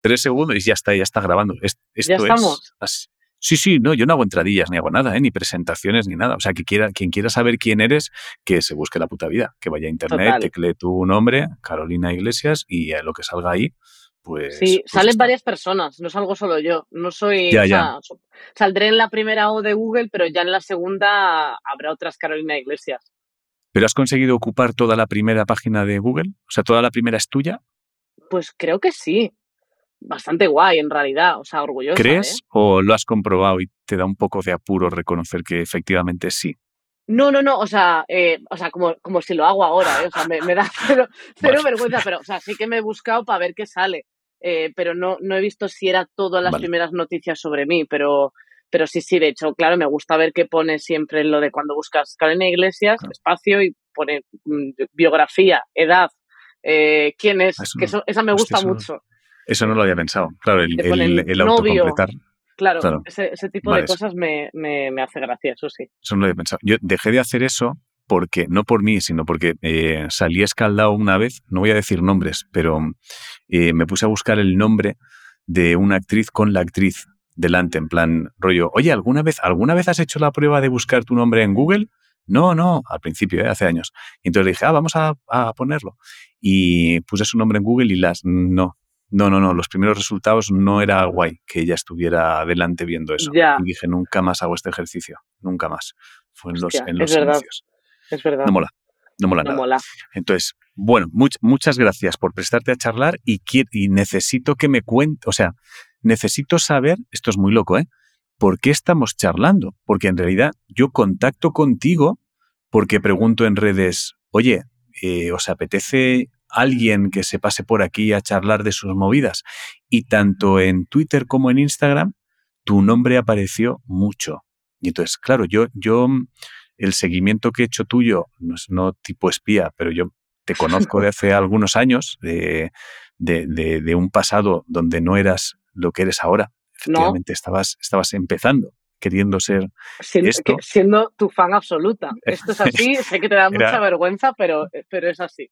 tres segundos y ya está, ya está grabando. esto ¿Ya estamos? Es, Sí, sí, no, yo no hago entradillas ni hago nada, ¿eh? ni presentaciones ni nada. O sea, que quiera, quien quiera saber quién eres, que se busque la puta vida, que vaya a internet, tecle tu nombre, Carolina Iglesias, y a lo que salga ahí, pues. Sí, pues salen varias personas, no salgo solo yo. No soy. Ya, o ya. saldré en la primera O de Google, pero ya en la segunda habrá otras Carolina Iglesias. ¿Pero has conseguido ocupar toda la primera página de Google? O sea, ¿toda la primera es tuya? Pues creo que sí bastante guay en realidad, o sea, orgullosa. ¿Crees ¿eh? o lo has comprobado y te da un poco de apuro reconocer que efectivamente sí? No, no, no, o sea, eh, o sea como, como si lo hago ahora, ¿eh? o sea, me, me da cero, cero vale. vergüenza, pero o sea, sí que me he buscado para ver qué sale, eh, pero no, no he visto si era todas las Vale. primeras noticias sobre mí, pero, pero sí, sí, de hecho, claro, me gusta ver que pone siempre lo de cuando buscas Carolina Iglesias, Claro. espacio y pone mm, biografía, edad, eh, quién es, Eso que eso, esa me gusta eso- mucho. Eso no lo había pensado. Claro, el, el, el autocompletar. Claro, Claro. Ese, ese tipo Vale, de cosas me, me, me hace gracia, eso sí. Eso no lo había pensado. Yo dejé de hacer eso porque, no por mí, sino porque eh, salí escaldado una vez, no voy a decir nombres, pero eh, me puse a buscar el nombre de una actriz con la actriz delante, en plan rollo, oye, ¿alguna vez, ¿alguna vez has hecho la prueba de buscar tu nombre en Google? No, no, al principio, eh, hace años. Y entonces dije, ah, vamos a, a ponerlo. Y puse su nombre en Google y las, no, no, no, no, los primeros resultados no era guay que ella estuviera delante viendo eso. Ya. Y dije, nunca más hago este ejercicio, nunca más. Fue en los, Hostia, en los es verdad. inicios. Es verdad. No mola, no mola No nada. mola. Entonces, bueno, much- muchas gracias por prestarte a charlar y, y necesito que me cuente, o sea, necesito saber, esto es muy loco, ¿eh? ¿Por qué estamos charlando? Porque en realidad yo contacto contigo porque pregunto en redes, oye, eh, ¿os apetece alguien que se pase por aquí a charlar de sus movidas? Y tanto en Twitter como en Instagram, tu nombre apareció mucho. Y entonces, claro, yo, yo mm, el seguimiento que he hecho tuyo, no es no tipo espía, pero yo te conozco de hace algunos años, de, de, de- de un pasado donde no eras lo que eres ahora. Efectivamente, estabas, estabas empezando, queriendo ser. Siendo, Esto- siendo tu fan absoluta. Esto es así, sé que te da Era- mucha vergüenza, pero, pero es así.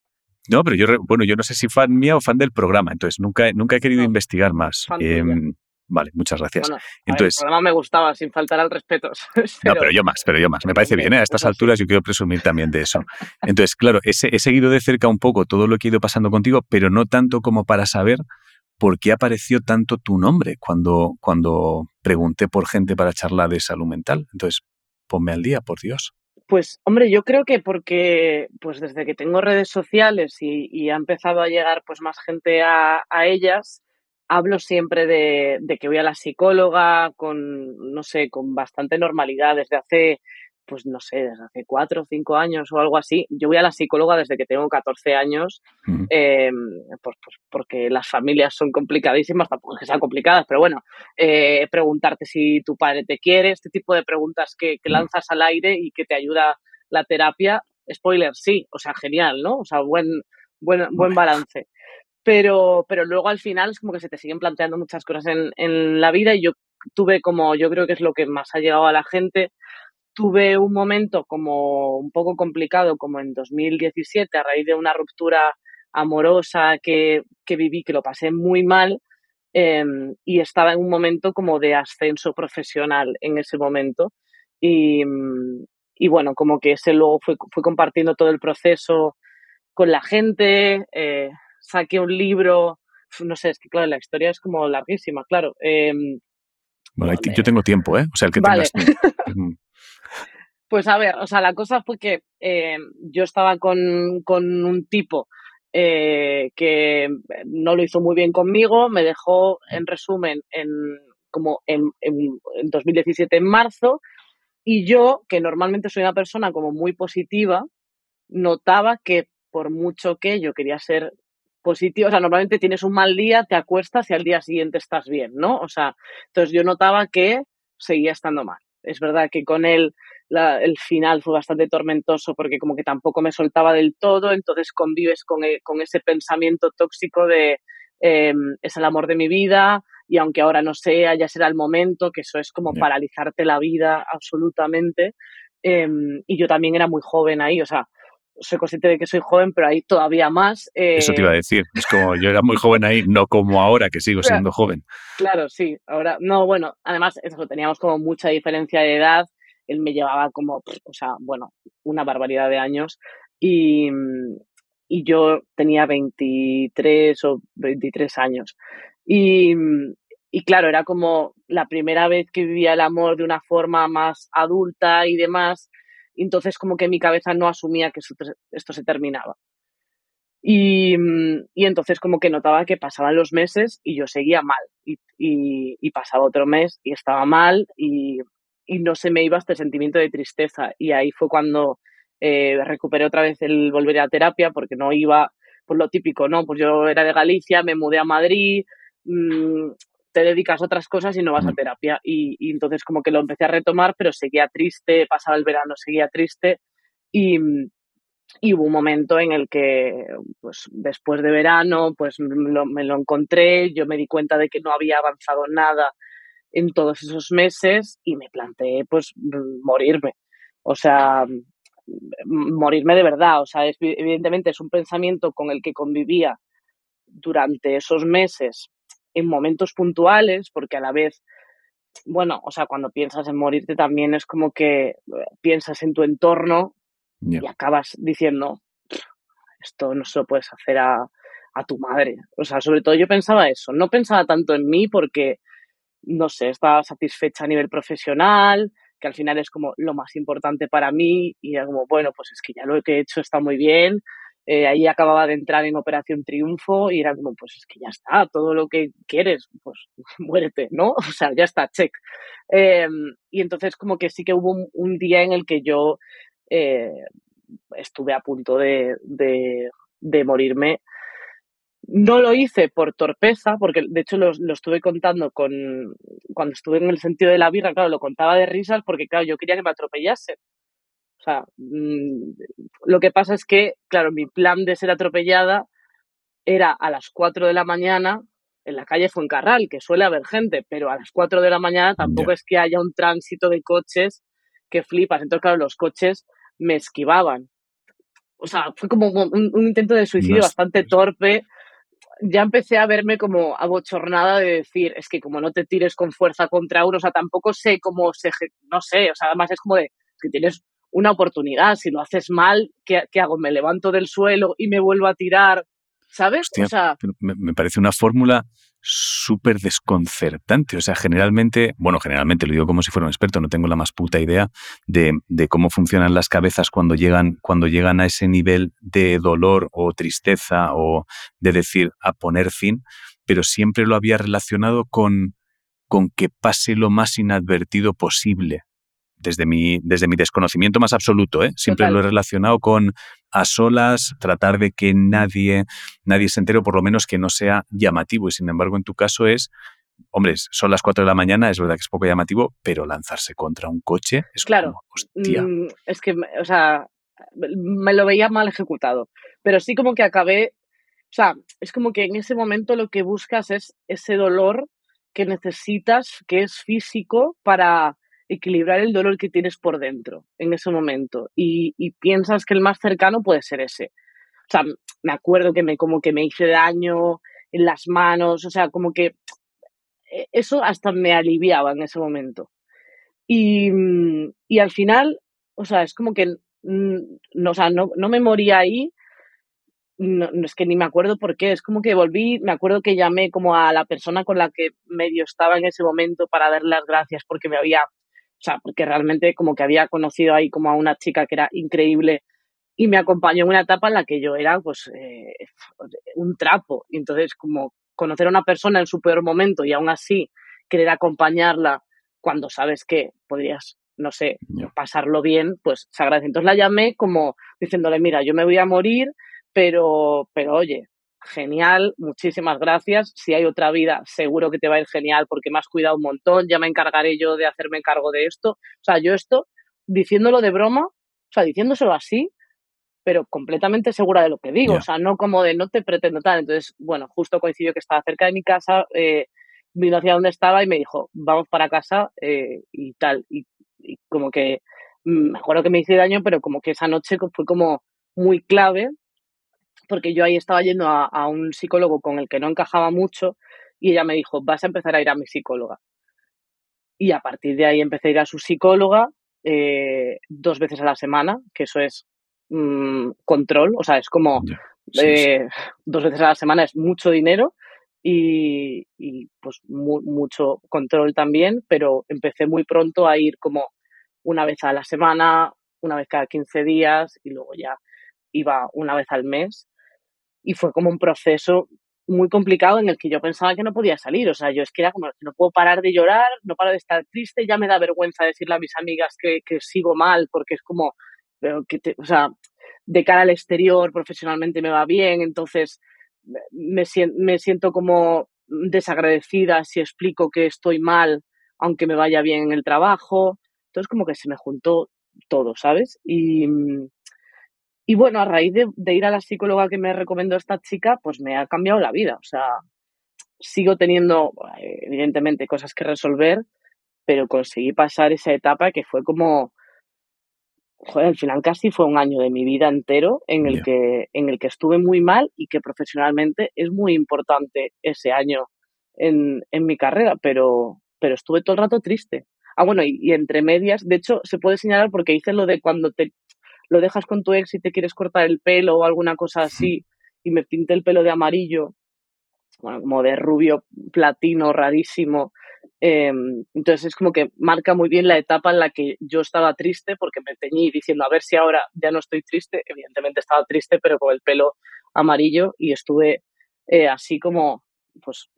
No, pero yo, bueno, yo no sé si fan mía o fan del programa, entonces nunca, nunca he querido No, investigar más. Em, vale, muchas gracias. Bueno, a ver, Entonces- el programa me gustaba, sin faltar al respeto. No, pero yo más, pero yo más. Me parece bien, ¿eh? A estas alturas yo quiero presumir también de eso. Entonces, claro, he, se- he seguido de cerca un poco todo lo que he ido pasando contigo, pero no tanto como para saber por qué apareció tanto tu nombre cuando, cuando pregunté por gente para charlar de salud mental. Entonces, ponme al día, por Dios. Pues, hombre, yo creo que porque pues desde que tengo redes sociales y, y ha empezado a llegar pues más gente a, a ellas, hablo siempre de, de que voy a la psicóloga con, no sé, con bastante normalidad desde hace, pues no sé, desde hace cuatro o cinco años o algo así. Yo voy a la psicóloga desde que tengo 14 años eh, pues, pues porque las familias son complicadísimas, tampoco es que sean complicadas, pero bueno, eh, preguntarte si tu padre te quiere, este tipo de preguntas que, que lanzas al aire y que te ayuda la terapia, spoiler, sí, o sea, genial, ¿no? O sea, buen, buen, buen balance. Pero, pero luego al final es como que se te siguen planteando muchas cosas en, en la vida y yo tuve como, yo creo que es lo que más ha llegado a la gente, tuve un momento como un poco complicado, como en 2017, a raíz de una ruptura amorosa que, que viví, que lo pasé muy mal, eh, y estaba en un momento como de ascenso profesional en ese momento. Y, y bueno, como que ese luego fue, fue compartiendo todo el proceso con la gente, eh, saqué un libro, no sé, es que claro, la historia es como larguísima, claro. Eh, Bueno, Vale. yo tengo tiempo, ¿eh? O sea, el que Vale. tengas. Pues a ver, o sea, la cosa fue que eh, yo estaba con, con un tipo eh, que no lo hizo muy bien conmigo, me dejó, en resumen, en, como en, en, en 2017, en marzo, y yo, que normalmente soy una persona como muy positiva, notaba que por mucho que yo quería ser positiva, o sea, normalmente tienes un mal día, te acuestas y al día siguiente estás bien, ¿no? O sea, entonces yo notaba que seguía estando mal. Es verdad que con él la- el final fue bastante tormentoso porque como que tampoco me soltaba del todo, entonces convives con, e- con ese pensamiento tóxico de eh, es el amor de mi vida y aunque ahora no sea, ya será el momento, que eso es como paralizarte la vida absolutamente. Eh, y yo también era muy joven ahí, o sea, soy consciente de que soy joven, pero ahí todavía más. Eso te iba a eh, decir. Es como yo era muy joven ahí, no como ahora que sigo siendo joven. Claro, sí. Ahora, no, bueno, además, eso, teníamos como mucha diferencia de edad. Él me llevaba como, o sea, bueno, una barbaridad de años. Y, y yo tenía 23 o 23 años. Y, y claro, era como la primera vez que vivía el amor de una forma más adulta y demás. Entonces como que mi cabeza no asumía que esto se terminaba. Y, y, entonces como que notaba que pasaban los meses y yo seguía mal. Y, y, pasaba otro mes y estaba mal y, no se me iba este sentimiento de tristeza. Y ahí fue cuando eh, recuperé otra vez el volver a terapia porque no iba por lo típico, ¿no? Pues yo era de Galicia, me mudé a Madrid, mmm, te dedicas a otras cosas y no vas a terapia. Y, entonces como que lo empecé a retomar, pero seguía triste, pasaba el verano, seguía triste. Y, hubo un momento en el que, pues después de verano, pues me lo encontré, yo me di cuenta de que no había avanzado nada en todos esos meses y me planteé, pues, morirme. O sea, morirme de verdad. O sea, evidentemente es un pensamiento con el que convivía durante esos meses en momentos puntuales, porque a la vez, bueno, o sea, cuando piensas en morirte también es como que eh, piensas en tu entorno y acabas diciendo, esto no se lo puedes hacer a, a tu madre. O sea, sobre todo yo pensaba eso, no pensaba tanto en mí porque, no sé, estaba satisfecha a nivel profesional, que al final es como lo más importante para mí y era como, bueno, pues es que ya lo que he hecho está muy bien, eh, ahí acababa de entrar en Operación Triunfo y era como, pues es que ya está, todo lo que quieres, pues muérete, ¿no? O sea, ya está, check. Em, y entonces como que sí que hubo un, día en el que yo eh, estuve a punto de, de, morirme. No lo hice por torpeza, porque de hecho lo, lo, estuve contando con cuando estuve en el sentido de la birra, claro, lo contaba de risas porque, claro, yo quería que me atropellasen. O sea, mm, lo que pasa es que, claro, mi plan de ser atropellada era a las 4 de la mañana en la calle Fuencarral, que suele haber gente, pero a las 4 de la mañana tampoco es que haya un tránsito de coches que flipas. Entonces, claro, los coches me esquivaban. O sea, fue como un, intento de suicidio bastante torpe. Ya empecé a verme como abochornada de decir, es que como no te tires con fuerza contra uno, o sea, tampoco sé cómo se, no sé, o sea, además es como de que tienes una oportunidad. Si lo haces mal, ¿qué, hago? ¿Me levanto del suelo y me vuelvo a tirar? ¿Sabes? o sea, me, parece una fórmula súper desconcertante. O sea, generalmente, bueno, generalmente lo digo como si fuera un experto, no tengo la más puta idea de, de, cómo funcionan las cabezas cuando llegan, cuando llegan a ese nivel de dolor o tristeza o de decir a poner fin, pero siempre lo había relacionado con, con que pase lo más inadvertido posible desde mi, desde mi desconocimiento más absoluto, ¿eh? siempre lo he relacionado con a solas, tratar de que nadie, nadie se entere, o por lo menos que no sea llamativo. Y sin embargo, en tu caso es, hombre, son las 4 de la mañana, es verdad que es poco llamativo, pero lanzarse contra un coche es claro. hostia. Mm, es que, o sea, me lo veía mal ejecutado. Pero sí como que acabé, o sea, es como que en ese momento lo que buscas es ese dolor que necesitas, que es físico, para equilibrar el dolor que tienes por dentro en ese momento y, piensas que el más cercano puede ser ese. O sea, me acuerdo que me como que me hice daño en las manos, o sea, como que eh, eso hasta me aliviaba en ese momento. Y, y al final, o sea, es como que no, o sea, no, no me moría ahí, no, es que ni me acuerdo por qué, es como que volví, me acuerdo que llamé como a la persona con la que medio estaba en ese momento para darle las gracias porque me había o sea, porque realmente como que había conocido ahí como a una chica que era increíble y me acompañó en una etapa en la que yo era pues eh, un trapo. Y entonces como conocer a una persona en su peor momento y aún así querer acompañarla cuando sabes que podrías, no sé, pasarlo bien, pues se agradece. Entonces la llamé como diciéndole, mira, yo me voy a morir, pero, pero oye, genial, muchísimas gracias. Si hay otra vida, seguro que te va a ir genial porque me has cuidado un montón, ya me encargaré yo de hacerme cargo de esto. O sea, yo esto, diciéndolo de broma, o sea, diciéndoselo así, pero completamente segura de lo que digo, o sea, no como de no te pretendo tal. Entonces, bueno, justo coincidió que estaba cerca de mi casa, eh, vino hacia donde estaba y me dijo, vamos para casa eh, y tal. Y, y, como que, mm, me acuerdo que me hice daño, pero como que esa noche fue como muy clave, porque yo ahí estaba yendo a, un psicólogo con el que no encajaba mucho y ella me dijo, vas a empezar a ir a mi psicóloga. Y a partir de ahí empecé a ir a su psicóloga eh, dos veces a la semana, que eso es mm, control, o sea, es como eh, dos veces a la semana es mucho dinero y, pues mucho control también, pero empecé muy pronto a ir como una vez a la semana, una vez cada 15 días y luego ya iba una vez al mes. Y fue como un proceso muy complicado en el que yo pensaba que no podía salir. O sea, yo es que era como, no puedo parar de llorar, no paro de estar triste, ya me da vergüenza decirle a mis amigas que, que sigo mal, porque es como, pero que te, o sea, de cara al exterior, profesionalmente me va bien, entonces me, me siento como desagradecida si explico que estoy mal, aunque me vaya bien en el trabajo. Entonces como que se me juntó todo, ¿sabes? Y, y bueno, a raíz de, ir a la psicóloga que me recomendó esta chica, pues me ha cambiado la vida. O sea, sigo teniendo, evidentemente, cosas que resolver, pero conseguí pasar esa etapa que fue como, joder, al final casi fue un año de mi vida entero en el, que, en el que estuve muy mal y que profesionalmente es muy importante ese año en, en mi carrera, pero, pero estuve todo el rato triste. Ah, bueno, y, entre medias, de hecho, se puede señalar porque hice lo de cuando te lo dejas con tu ex y te quieres cortar el pelo o alguna cosa así, y me pinté el pelo de amarillo, bueno, como de rubio platino rarísimo. Em, entonces es como que marca muy bien la etapa en la que yo estaba triste porque me teñí diciendo a ver si ahora ya no estoy triste. Evidentemente estaba triste, pero con el pelo amarillo y estuve eh, así como, pues,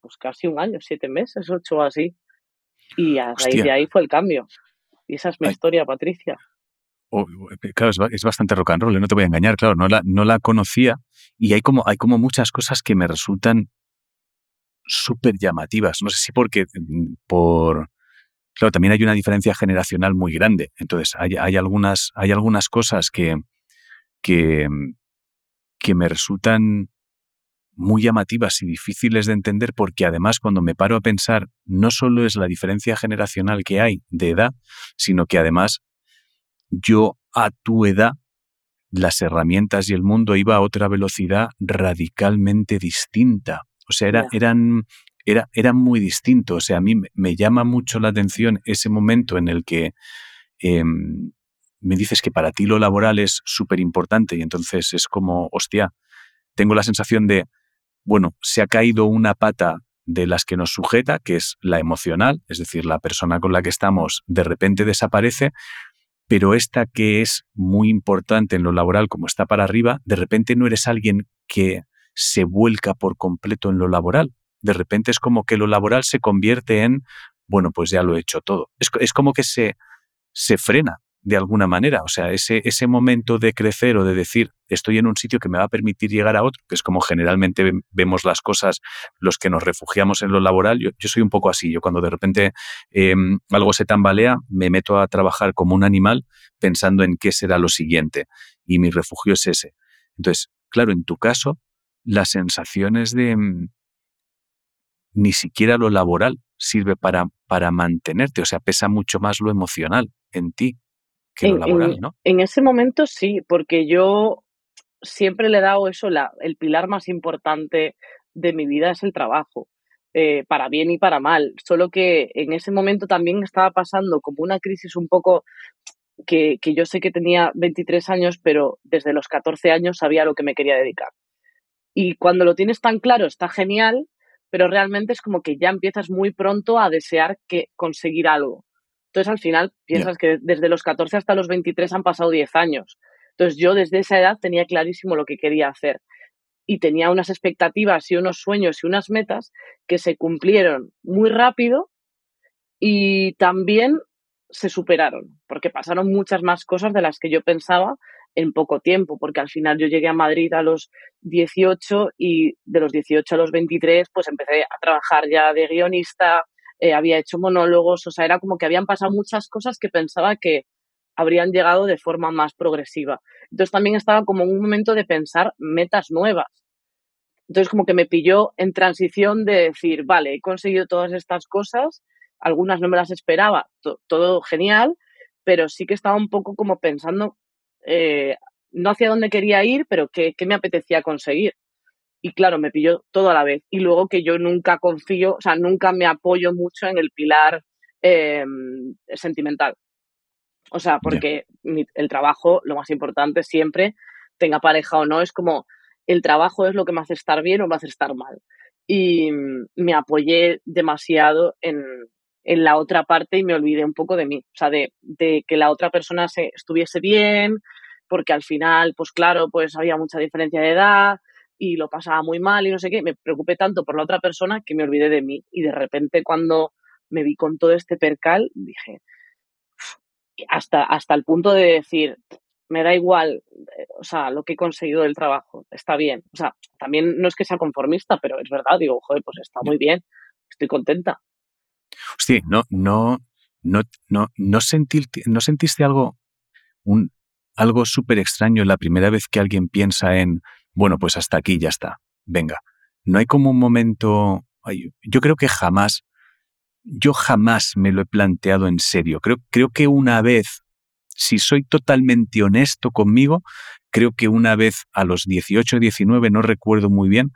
pues casi un año, siete meses, ocho así. Y a raíz de ahí fue el cambio. Y esa es mi historia, Patricia. Claro, es, bastante rock and roll, ¿eh? no te voy a engañar, claro, no la, no la conocía y hay como, hay como muchas cosas que me resultan súper llamativas. No sé si porque mm, por... Claro, también hay una diferencia generacional muy grande. Entonces, hay, hay algunas, hay algunas cosas que, que, que me resultan muy llamativas y difíciles de entender porque además cuando me paro a pensar no solo es la diferencia generacional que hay de edad, sino que además yo a tu edad las herramientas y el mundo iba a otra velocidad radicalmente distinta. O sea, era, eran, era, eran muy distintos. O sea, a mí me, llama mucho la atención ese momento en el que em, me dices que para ti lo laboral es súper importante y entonces es como, hostia, tengo la sensación de, bueno, se ha caído una pata de las que nos sujeta, que es la emocional, es decir, la persona con la que estamos de repente desaparece, pero esta que es muy importante en lo laboral, como está para arriba, de repente no eres alguien que se vuelca por completo en lo laboral. De repente es como que lo laboral se convierte en, bueno, pues ya lo he hecho todo. Es, como que se, se frena de alguna manera. O sea, ese, ese momento de crecer o de decir, estoy en un sitio que me va a permitir llegar a otro, que es como generalmente vemos las cosas los que nos refugiamos en lo laboral. Yo, soy un poco así. Yo cuando de repente em, algo se tambalea, me meto a trabajar como un animal pensando en qué será lo siguiente. Y mi refugio es ese. Entonces, claro, en tu caso, las sensaciones de mm, ni siquiera lo laboral sirve para, para mantenerte, o sea, pesa mucho más lo emocional en ti que lo laboral, ¿no? En ese momento sí, porque yo siempre le he dado eso, la, el pilar más importante de mi vida es el trabajo, eh, para bien y para mal, solo que en ese momento también estaba pasando como una crisis un poco que, que yo sé que tenía 23 años, pero desde los 14 años sabía a lo que me quería dedicar. Y cuando lo tienes tan claro está genial, pero realmente es como que ya empiezas muy pronto a desear que conseguir algo. Entonces al final piensas que desde los 14 hasta los 23 han pasado 10 años. Entonces yo desde esa edad tenía clarísimo lo que quería hacer y tenía unas expectativas y unos sueños y unas metas que se cumplieron muy rápido y también se superaron, porque pasaron muchas más cosas de las que yo pensaba en poco tiempo, porque al final yo llegué a Madrid a los 18 y de los 18 a los 23 pues empecé a trabajar ya de guionista, eh, había hecho monólogos, o sea, era como que habían pasado muchas cosas que pensaba que habrían llegado de forma más progresiva. Entonces también estaba como en un momento de pensar metas nuevas. Entonces como que me pilló en transición de decir, vale, he conseguido todas estas cosas, algunas no me las esperaba, todo genial, pero sí que estaba un poco como pensando eh, no hacia dónde quería ir, pero qué, me apetecía conseguir. Y claro, me pilló todo a la vez. Y luego que yo nunca confío, o sea, nunca me apoyo mucho en el pilar em, sentimental. O sea, porque el trabajo, lo más importante siempre, tenga pareja o no, es como el trabajo es lo que me hace estar bien o me hace estar mal. Y me apoyé demasiado en, en la otra parte y me olvidé un poco de mí, o sea, de, de que la otra persona se, estuviese bien, porque al final, pues claro, pues había mucha diferencia de edad y lo pasaba muy mal y no sé qué, me preocupé tanto por la otra persona que me olvidé de mí y de repente cuando me vi con todo este percal, dije, hasta, hasta el punto de decir, me da igual, eh, o sea, lo que he conseguido del trabajo, está bien. O sea, también no es que sea conformista, pero es verdad, digo, joder, pues está muy bien, estoy contenta. Hostia, no, no, no, no, no, no sentiste algo, un, algo súper extraño la primera vez que alguien piensa en, bueno, pues hasta aquí ya está, venga. No hay como un momento, yo creo que jamás, yo jamás me lo he planteado en serio. Creo, creo que una vez, si soy totalmente honesto conmigo, creo que una vez a los 18, 19, no recuerdo muy bien,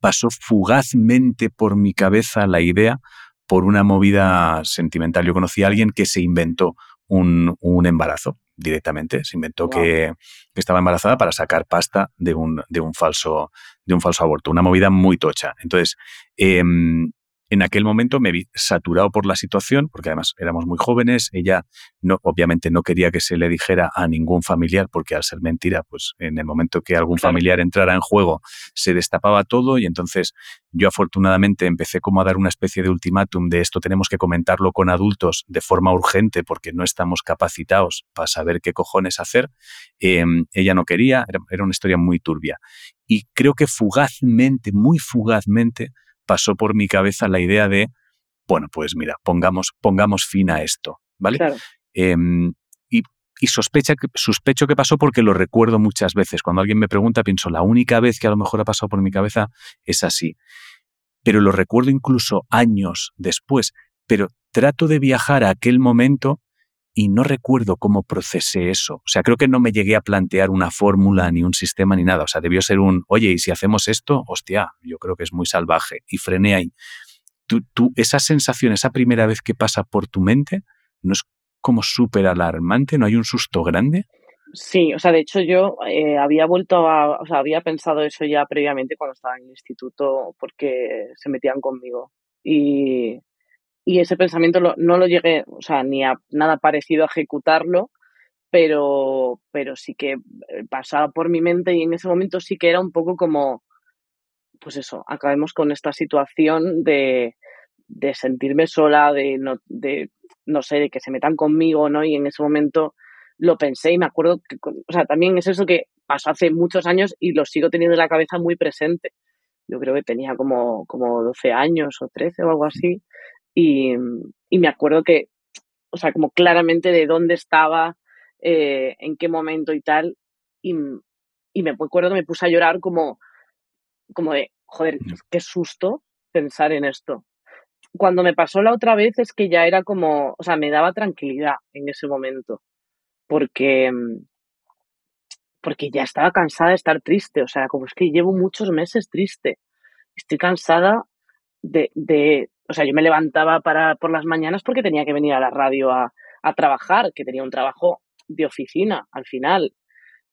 pasó fugazmente por mi cabeza la idea por una movida sentimental. Yo conocí a alguien que se inventó un, embarazo directamente, se inventó que, estaba embarazada para sacar pasta de un, de un, falso, de un falso aborto, una movida muy tocha. Entonces, em, en aquel momento me vi saturado por la situación, porque además éramos muy jóvenes, ella no, obviamente no quería que se le dijera a ningún familiar, porque al ser mentira, pues en el momento que algún familiar entrara en juego, se destapaba todo y entonces yo afortunadamente empecé como a dar una especie de ultimátum de esto tenemos que comentarlo con adultos de forma urgente porque no estamos capacitados para saber qué cojones hacer. Em, ella no quería, era una historia muy turbia. Y creo que fugazmente, muy fugazmente, pasó por mi cabeza la idea de, bueno, pues mira, pongamos, pongamos fin a esto, ¿vale? Em, y, y sospecha que, sospecho que pasó porque lo recuerdo muchas veces. Cuando alguien me pregunta, pienso, la única vez que a lo mejor ha pasado por mi cabeza es así. Pero lo recuerdo incluso años después. Pero trato de viajar a aquel momento y no recuerdo cómo procesé eso. O sea, creo que no me llegué a plantear una fórmula, ni un sistema, ni nada. O sea, debió ser un, oye, ¿y si hacemos esto? Hostia, yo creo que es muy salvaje. Y frené ahí. Tú, tú, esa sensación, esa primera vez que pasa por tu mente, ¿no es como súper alarmante? ¿No hay un susto grande? Sí, o sea, de hecho yo eh, había vuelto a, o sea, había pensado eso ya previamente cuando estaba en el instituto porque se metían conmigo. Y, y ese pensamiento no lo llegué, o sea, ni a nada parecido a ejecutarlo, pero, pero sí que eh, pasaba por mi mente y en ese momento sí que era un poco como, pues eso, acabemos con esta situación de, de sentirme sola, de no, de no sé, de que se metan conmigo, ¿no? Y en ese momento lo pensé y me acuerdo que, o sea, también es eso que pasó hace muchos años y lo sigo teniendo en la cabeza muy presente. Yo creo que tenía como, como 12 años o 13 o algo así y, me acuerdo que, o sea, como claramente de dónde estaba, eh, en qué momento y tal. Y, me acuerdo que me puse a llorar como, como de, joder, qué susto pensar en esto. Cuando me pasó la otra vez es que ya era como, o sea, me daba tranquilidad en ese momento. Porque, porque ya estaba cansada de estar triste. O sea, como es que llevo muchos meses triste. Estoy cansada de, o sea, yo me levantaba para, por las mañanas porque tenía que venir a la radio a, trabajar, que tenía un trabajo de oficina al final.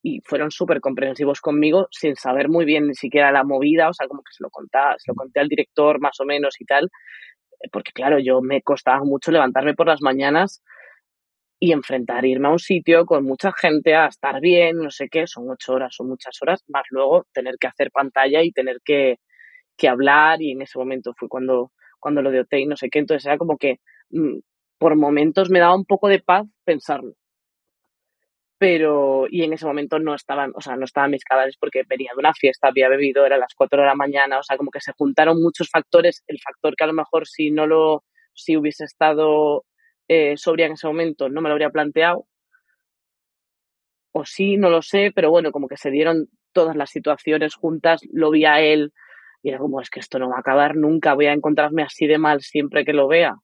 Y fueron súper comprensivos conmigo sin saber muy bien ni siquiera la movida, o sea, como que se lo contaba, se lo conté al director más o menos y tal, porque claro, yo me costaba mucho levantarme por las mañanas y enfrentar, irme a un sitio con mucha gente a estar bien, no sé qué, son ocho horas, son muchas horas, más luego tener que hacer pantalla y tener que, que hablar y en ese momento fue cuando cuando lo de OT y no sé qué. Entonces era como que mm, por momentos me daba un poco de paz pensarlo. Pero, y en ese momento no estaban, o sea, no estaban mis cabales porque venía de una fiesta, había bebido, era las 4 de la mañana, o sea, como que se juntaron muchos factores. El factor que a lo mejor si no lo, si hubiese estado eh, sobria en ese momento, no me lo habría planteado. O sí, no lo sé, pero bueno, como que se dieron todas las situaciones juntas, lo vi a él, y era como, es que esto no va a acabar nunca, voy a encontrarme así de mal siempre que lo vea.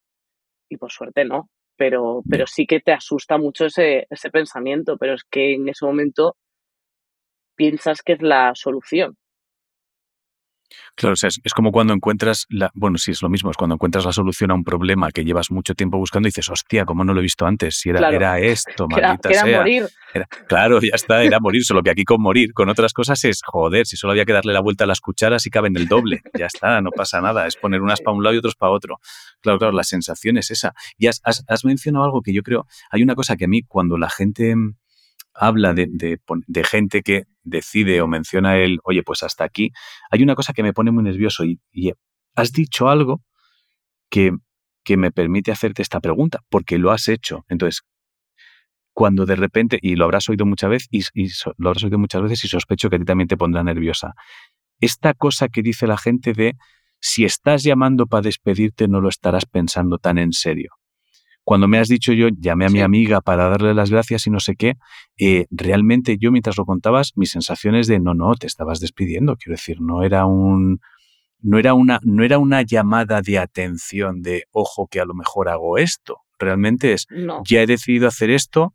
Y por suerte no, pero, pero sí que te asusta mucho ese, ese pensamiento, pero es que en ese momento piensas que es la solución. Claro, o sea, es, como cuando encuentras la, bueno, sí, es lo mismo, es cuando encuentras la solución a un problema que llevas mucho tiempo buscando y dices, hostia, ¿cómo no lo he visto antes? Si era, era esto, maldita era, era morir. claro, ya está, era morir, solo que aquí con morir, con otras cosas es, joder, si solo había que darle la vuelta a las cucharas y caben el doble, ya está, no pasa nada, es poner unas para un lado y otros para otro. Claro, claro, la sensación es esa. Y has, has mencionado algo que yo creo, hay una cosa que a mí, cuando la gente habla de, de, gente que decide o menciona él, oye, pues hasta aquí, hay una cosa que me pone muy nervioso y, has dicho algo que, que, me permite hacerte esta pregunta, porque lo has hecho. Entonces, cuando de repente, y lo habrás oído muchas veces, y, y lo habrás oído muchas veces y sospecho que a ti también te pondrá nerviosa, esta cosa que dice la gente de si estás llamando para despedirte no lo estarás pensando tan en serio cuando me has dicho yo, llamé a mi amiga para darle las gracias y no sé qué, eh, realmente yo mientras lo contabas, mis sensaciones de no, no, te estabas despidiendo, quiero decir, no era un... No era, una, no era una llamada de atención de, ojo, que a lo mejor hago esto. Realmente es, ya he decidido hacer esto,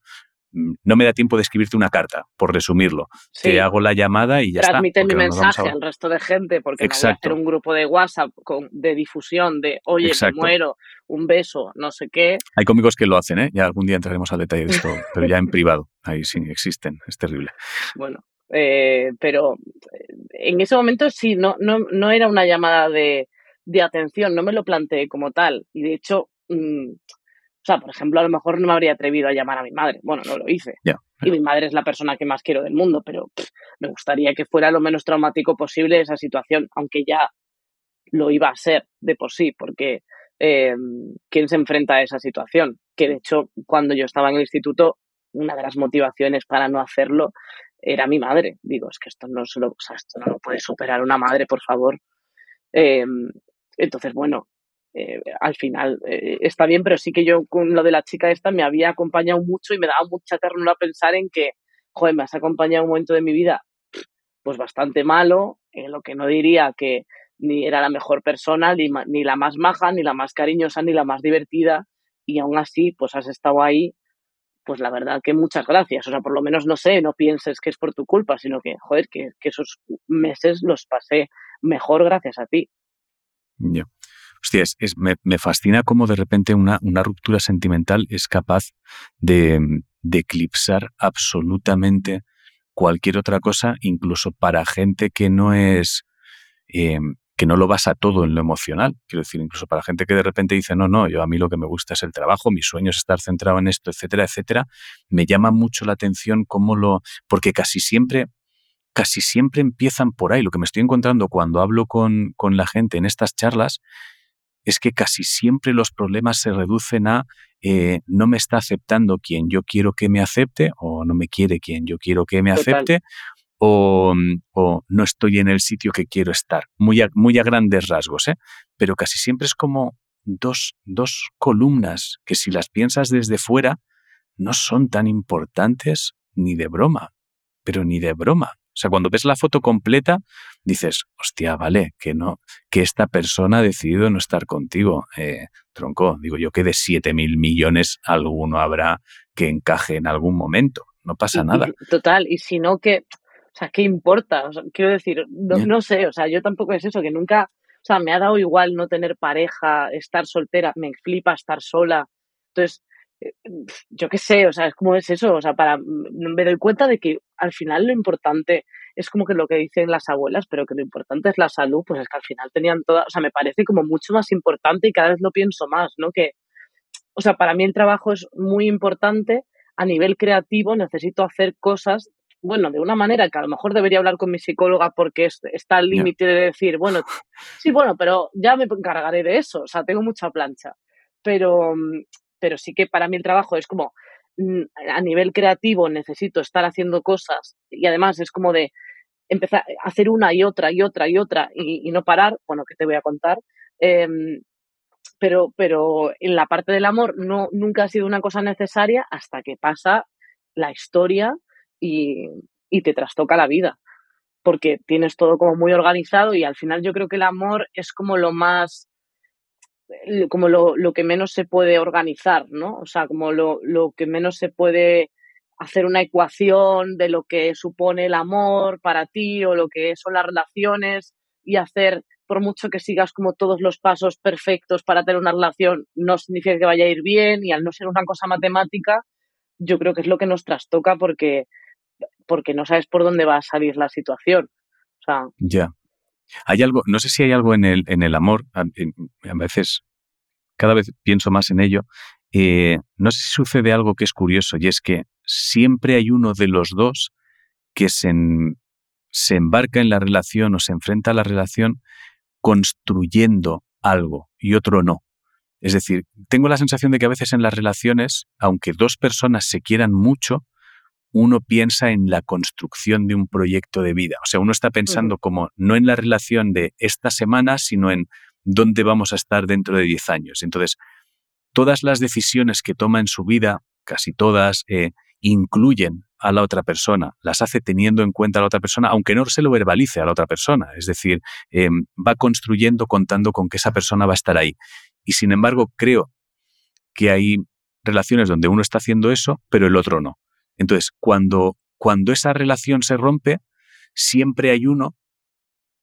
no me da tiempo de escribirte una carta, por resumirlo. Te hago la llamada y ya Transmite está. mi mensaje al resto de gente, porque no voy a hacer un grupo de WhatsApp con, de difusión de, oye, me muero, un beso, no sé qué. Hay cómicos que lo hacen, ¿eh? Ya algún día entraremos al detalle de esto, pero ya en privado. Ahí sí existen, es terrible. Bueno, eh, pero eh, en ese momento sí, no, no, no era una llamada de, de atención, no me lo planteé como tal. Y de hecho, mm, o sea, por ejemplo, a lo mejor no me habría atrevido a llamar a mi madre. Bueno, no lo hice. Y mi madre es la persona que más quiero del mundo, pero me gustaría que fuera lo menos traumático posible esa situación, aunque ya lo iba a ser de por sí, porque eh, ¿quién se enfrenta a esa situación? Que de hecho, cuando yo estaba en el instituto, una de las motivaciones para no hacerlo era mi madre. Digo, es que esto no, lo, o sea, esto no lo puede superar una madre, por favor. Eh, entonces, bueno, eh, al final eh, está bien, pero sí que yo con lo de la chica esta me había acompañado mucho y me daba mucha ternura pensar en que, joder, me has acompañado un momento de mi vida pues bastante malo, en lo que no diría que ni era la mejor persona, ni, ni la más maja, ni la más cariñosa, ni la más divertida, y aún así, pues has estado ahí, pues la verdad que muchas gracias. O sea, por lo menos no sé, no pienses que es por tu culpa, sino que, joder, que, esos meses los pasé mejor gracias a ti. Ya hostia, me, fascina cómo de repente una, una ruptura sentimental es capaz de, eclipsar absolutamente cualquier otra cosa, incluso para gente que no es, eh, que no lo basa todo en lo emocional. Quiero decir, incluso para gente que de repente dice, no, no, yo a mí lo que me gusta es el trabajo, mi sueño es estar centrado en esto, etcétera, etcétera, me llama mucho la atención cómo lo, porque casi siempre, casi siempre empiezan por ahí. Lo que me estoy encontrando cuando hablo con, con la gente en estas charlas es que casi siempre los problemas se reducen a eh, no me está aceptando quien yo quiero que me acepte o no me quiere quien yo quiero que me acepte o, no estoy en el sitio que quiero estar. Muy a, muy a grandes rasgos, ¿eh? pero casi siempre es como dos, dos columnas que si las piensas desde fuera no son tan importantes ni de broma, pero ni de broma. O sea, cuando ves la foto completa, dices, hostia, vale, que no, que esta persona ha decidido no estar contigo. Eh, tronco, digo yo que de 7 mil millones alguno habrá que encaje en algún momento. No pasa nada. Total, y si no, que, o sea, ¿qué importa? quiero decir, no, no, sé, o sea, yo tampoco es eso, que nunca, o sea, me ha dado igual no tener pareja, estar soltera, me flipa estar sola. Entonces, yo qué sé, o sea, es como es eso, o sea, para, me doy cuenta de que al final lo importante es como que lo que dicen las abuelas, pero que lo importante es la salud, pues es que al final tenían toda, o sea, me parece como mucho más importante y cada vez lo pienso más, ¿no? Que, o sea, para mí el trabajo es muy importante a nivel creativo, necesito hacer cosas, bueno, de una manera que a lo mejor debería hablar con mi psicóloga porque está al límite de decir, bueno, sí, bueno, pero ya me encargaré de eso, o sea, tengo mucha plancha. Pero, pero sí que para mí el trabajo es como mm, a nivel creativo necesito estar haciendo cosas y además es como de empezar a hacer una y otra y otra y otra y, no parar, bueno, que te voy a contar. Em, pero, pero en la parte del amor no, nunca ha sido una cosa necesaria hasta que pasa la historia y, y te trastoca la vida. Porque tienes todo como muy organizado y al final yo creo que el amor es como lo más como lo, lo, que menos se puede organizar, ¿no? O sea, como lo, lo, que menos se puede hacer una ecuación de lo que supone el amor para ti o lo que son las relaciones y hacer, por mucho que sigas como todos los pasos perfectos para tener una relación, no significa que vaya a ir bien y al no ser una cosa matemática, yo creo que es lo que nos trastoca porque, porque no sabes por dónde va a salir la situación. O sea, ya. Hay algo, no sé si hay algo en el, en el amor, a, veces, cada vez pienso más en ello, eh, no sé si sucede algo que es curioso y es que siempre hay uno de los dos que se, se embarca en la relación o se enfrenta a la relación construyendo algo y otro no. Es decir, tengo la sensación de que a veces en las relaciones, aunque dos personas se quieran mucho, uno piensa en la construcción de un proyecto de vida. O sea, uno está pensando como no en la relación de esta semana, sino en dónde vamos a estar dentro de 10 años. Entonces, todas las decisiones que toma en su vida, casi todas, eh, incluyen a la otra persona, las hace teniendo en cuenta a la otra persona, aunque no se lo verbalice a la otra persona. Es decir, em, va construyendo contando con que esa persona va a estar ahí. Y sin embargo, creo que hay relaciones donde uno está haciendo eso, pero el otro no. Entonces, cuando, cuando esa relación se rompe, siempre hay uno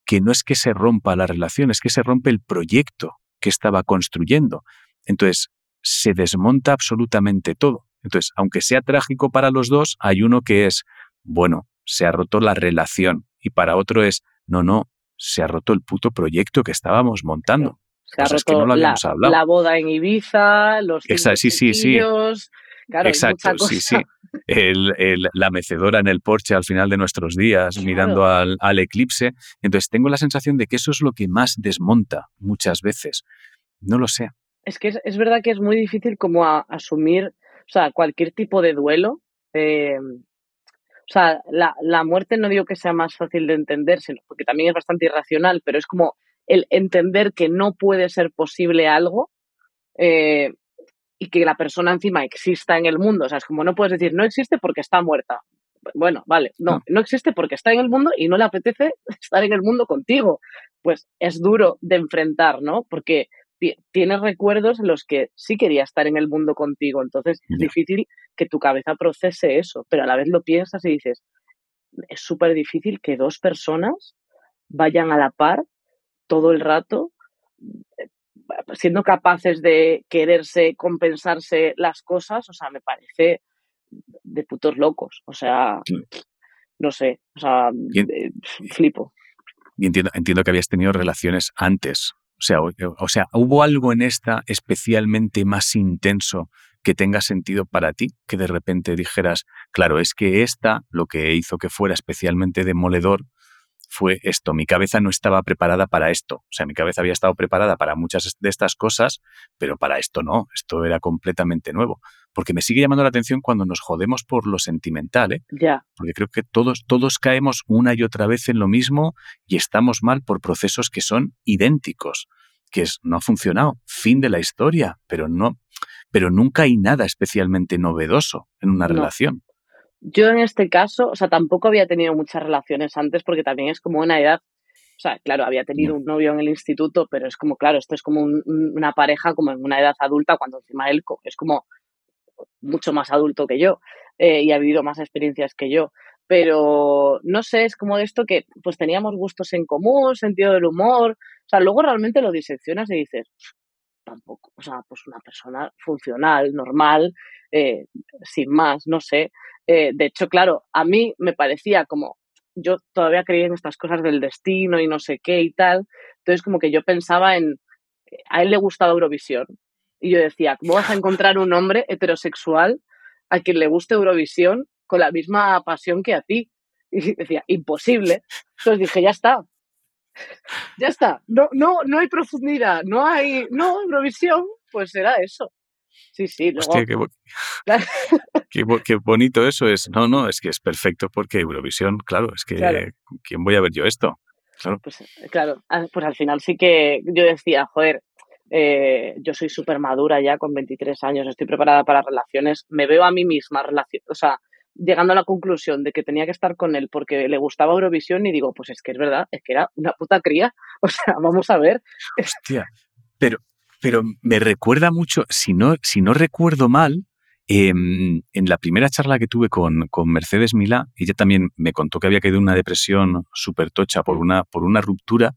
que no es que se rompa la relación, es que se rompe el proyecto que estaba construyendo. Entonces, se desmonta absolutamente todo. Entonces, aunque sea trágico para los dos, hay uno que es, bueno, se ha roto la relación y para otro es, no, no, se ha roto el puto proyecto que estábamos montando. Se ha roto la, boda en Ibiza, los Exacto, sí, sí, sí. Exacto, sí, sí. La mecedora en el porche al final de nuestros días, mirando al, al, eclipse. Entonces tengo la sensación de que eso es lo que más desmonta muchas veces. No lo sé. Es que es, verdad que es muy difícil como asumir, o sea, cualquier tipo de duelo. Eh, o sea, la, la, muerte no digo que sea más fácil de entender, sino porque también es bastante irracional, pero es como el entender que no puede ser posible algo eh, y que la persona encima exista en el mundo. O sea, es como no puedes decir no existe porque está muerta. Bueno, vale, no, no existe porque está en el mundo y no le apetece estar en el mundo contigo. Pues es duro de enfrentar, ¿no? Porque tienes recuerdos en los que sí quería estar en el mundo contigo. Entonces es difícil que tu cabeza procese eso, pero a la vez lo piensas y dices, es súper difícil que dos personas vayan a la par todo el rato siendo capaces de quererse, compensarse las cosas, o sea, me parece de putos locos. O sea, no sé, o sea, eh, flipo. Y entiendo, entiendo que habías tenido relaciones antes. O sea, o, sea, ¿hubo algo en esta especialmente más intenso que tenga sentido para ti? Que de repente dijeras, claro, es que esta, lo que hizo que fuera especialmente demoledor, fue esto. Mi cabeza no estaba preparada para esto. O sea, mi cabeza había estado preparada para muchas de estas cosas, pero para esto no. Esto era completamente nuevo. Porque me sigue llamando la atención cuando nos jodemos por lo sentimental, ¿eh? Ya. Porque creo que todos, todos caemos una y otra vez en lo mismo y estamos mal por procesos que son idénticos. Que es, no ha funcionado. Fin de la historia. Pero no, pero nunca hay nada especialmente novedoso en una relación. Yo en este caso, o sea, tampoco había tenido muchas relaciones antes porque también es como una edad, o sea, claro, había tenido un novio en el instituto, pero es como, claro, esto es como una pareja como en una edad adulta, cuando encima él es como mucho más adulto que yo eh, y ha vivido más experiencias que yo. Pero no sé, es como esto que pues teníamos gustos en común, sentido del humor, o sea, luego realmente lo diseccionas y dices, tampoco, o sea, pues una persona funcional, normal, eh, sin más, no sé. Eh, de hecho, claro, a mí me parecía como, yo todavía creía en estas cosas del destino y no sé qué y tal, entonces como que yo pensaba en, a él le gustaba Eurovisión. Y yo decía, ¿cómo vas a encontrar un hombre heterosexual a quien le guste Eurovisión con la misma pasión que a ti? Y decía, imposible. Entonces dije, ya está. Ya está. No, no, no hay profundidad, no hay, no, Eurovisión, pues será eso. Sí, sí, luego... qué, bonito eso es. No, no, es que es perfecto porque Eurovisión, claro, es que ¿quién voy a ver yo esto? Claro. Pues, claro, pues al final sí que yo decía, joder, eh, yo soy súper madura ya con 23 años, estoy preparada para relaciones, me veo a mí misma, o sea, llegando a la conclusión de que tenía que estar con él porque le gustaba Eurovisión y digo, pues es que es verdad, es que era una puta cría, o sea, vamos a ver. Hostia, pero, pero me recuerda mucho, si no, si no recuerdo mal, Em, en la primera charla que tuve con, con, Mercedes Milá, ella también me contó que había caído en una depresión súper tocha por una, por una ruptura.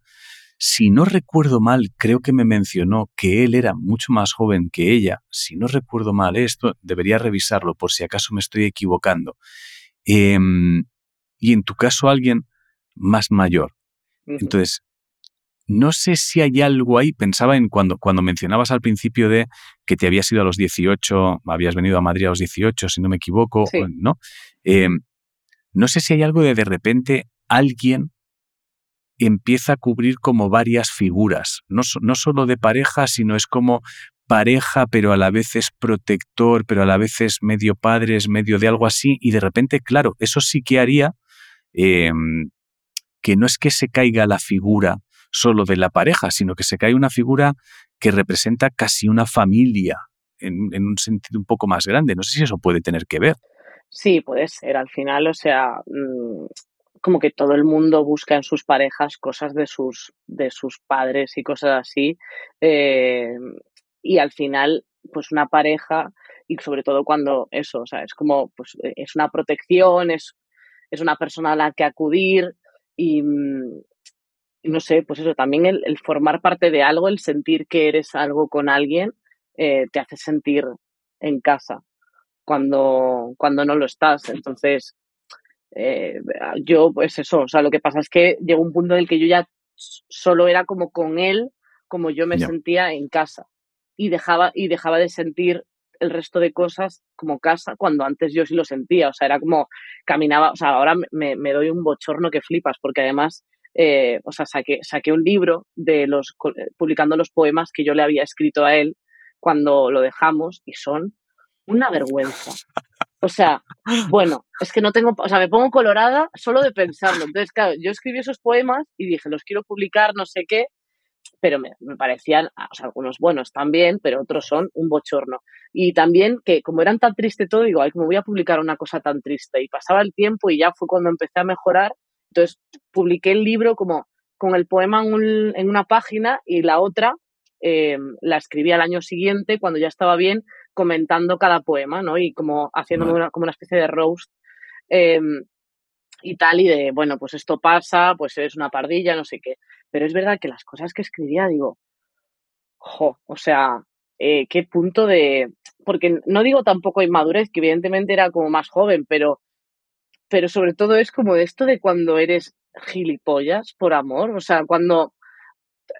Si no recuerdo mal, creo que me mencionó que él era mucho más joven que ella. Si no recuerdo mal esto, debería revisarlo por si acaso me estoy equivocando. Em, y en tu caso alguien más mayor. Entonces, no sé si hay algo ahí, pensaba en cuando, cuando mencionabas al principio de que te habías ido a los 18, habías venido a Madrid a los 18, si no me equivoco, ¿no? Em, no sé si hay algo de de repente alguien empieza a cubrir como varias figuras, no, no solo de pareja, sino es como pareja, pero a la vez es protector, pero a la vez es medio padre, es medio de algo así, y de repente, claro, eso sí que haría em, que no es que se caiga la figura solo de la pareja, sino que se cae una figura que representa casi una familia en, un sentido un poco más grande. No sé si eso puede tener que ver. Sí, puede ser. Al final, o sea, mm, como que todo el mundo busca en sus parejas cosas de sus, de sus padres y cosas así. Eh, y al final, pues una pareja, y sobre todo cuando eso, o sea, es como, pues es una protección, es, es una persona a la que acudir y, mm, no sé, pues eso, también el, formar parte de algo, el sentir que eres algo con alguien, eh, te hace sentir en casa cuando, cuando no lo estás. Entonces, eh, yo, pues eso, o sea, lo que pasa es que llegó un punto en el que yo ya solo era como con él, como yo me sentía en casa. Y dejaba, y dejaba de sentir el resto de cosas como casa cuando antes yo sí lo sentía. O sea, era como caminaba, o sea, ahora me, me doy un bochorno que flipas, porque además eh, o sea, saqué, saqué un libro de los, publicando los poemas que yo le había escrito a él cuando lo dejamos y son una vergüenza. O sea, bueno, es que no tengo, o sea, me pongo colorada solo de pensarlo. Entonces, claro, yo escribí esos poemas y dije, los quiero publicar, no sé qué, pero me, parecían, o sea, algunos buenos también, pero otros son un bochorno. Y también que como eran tan triste todo, digo, ay, ¿cómo voy a publicar una cosa tan triste? Y pasaba el tiempo y ya fue cuando empecé a mejorar entonces, publiqué el libro como con el poema en, una página y la otra eh, la escribí al año siguiente, cuando ya estaba bien, comentando cada poema, ¿no? Y como haciendo una, como una especie de roast eh, y tal, y de, bueno, pues esto pasa, pues eres una pardilla, no sé qué. Pero es verdad que las cosas que escribía, digo, jo, o sea, eh, qué punto de... Porque no digo tampoco inmadurez, que evidentemente era como más joven, pero pero sobre todo es como esto de cuando eres gilipollas por amor, o sea, cuando,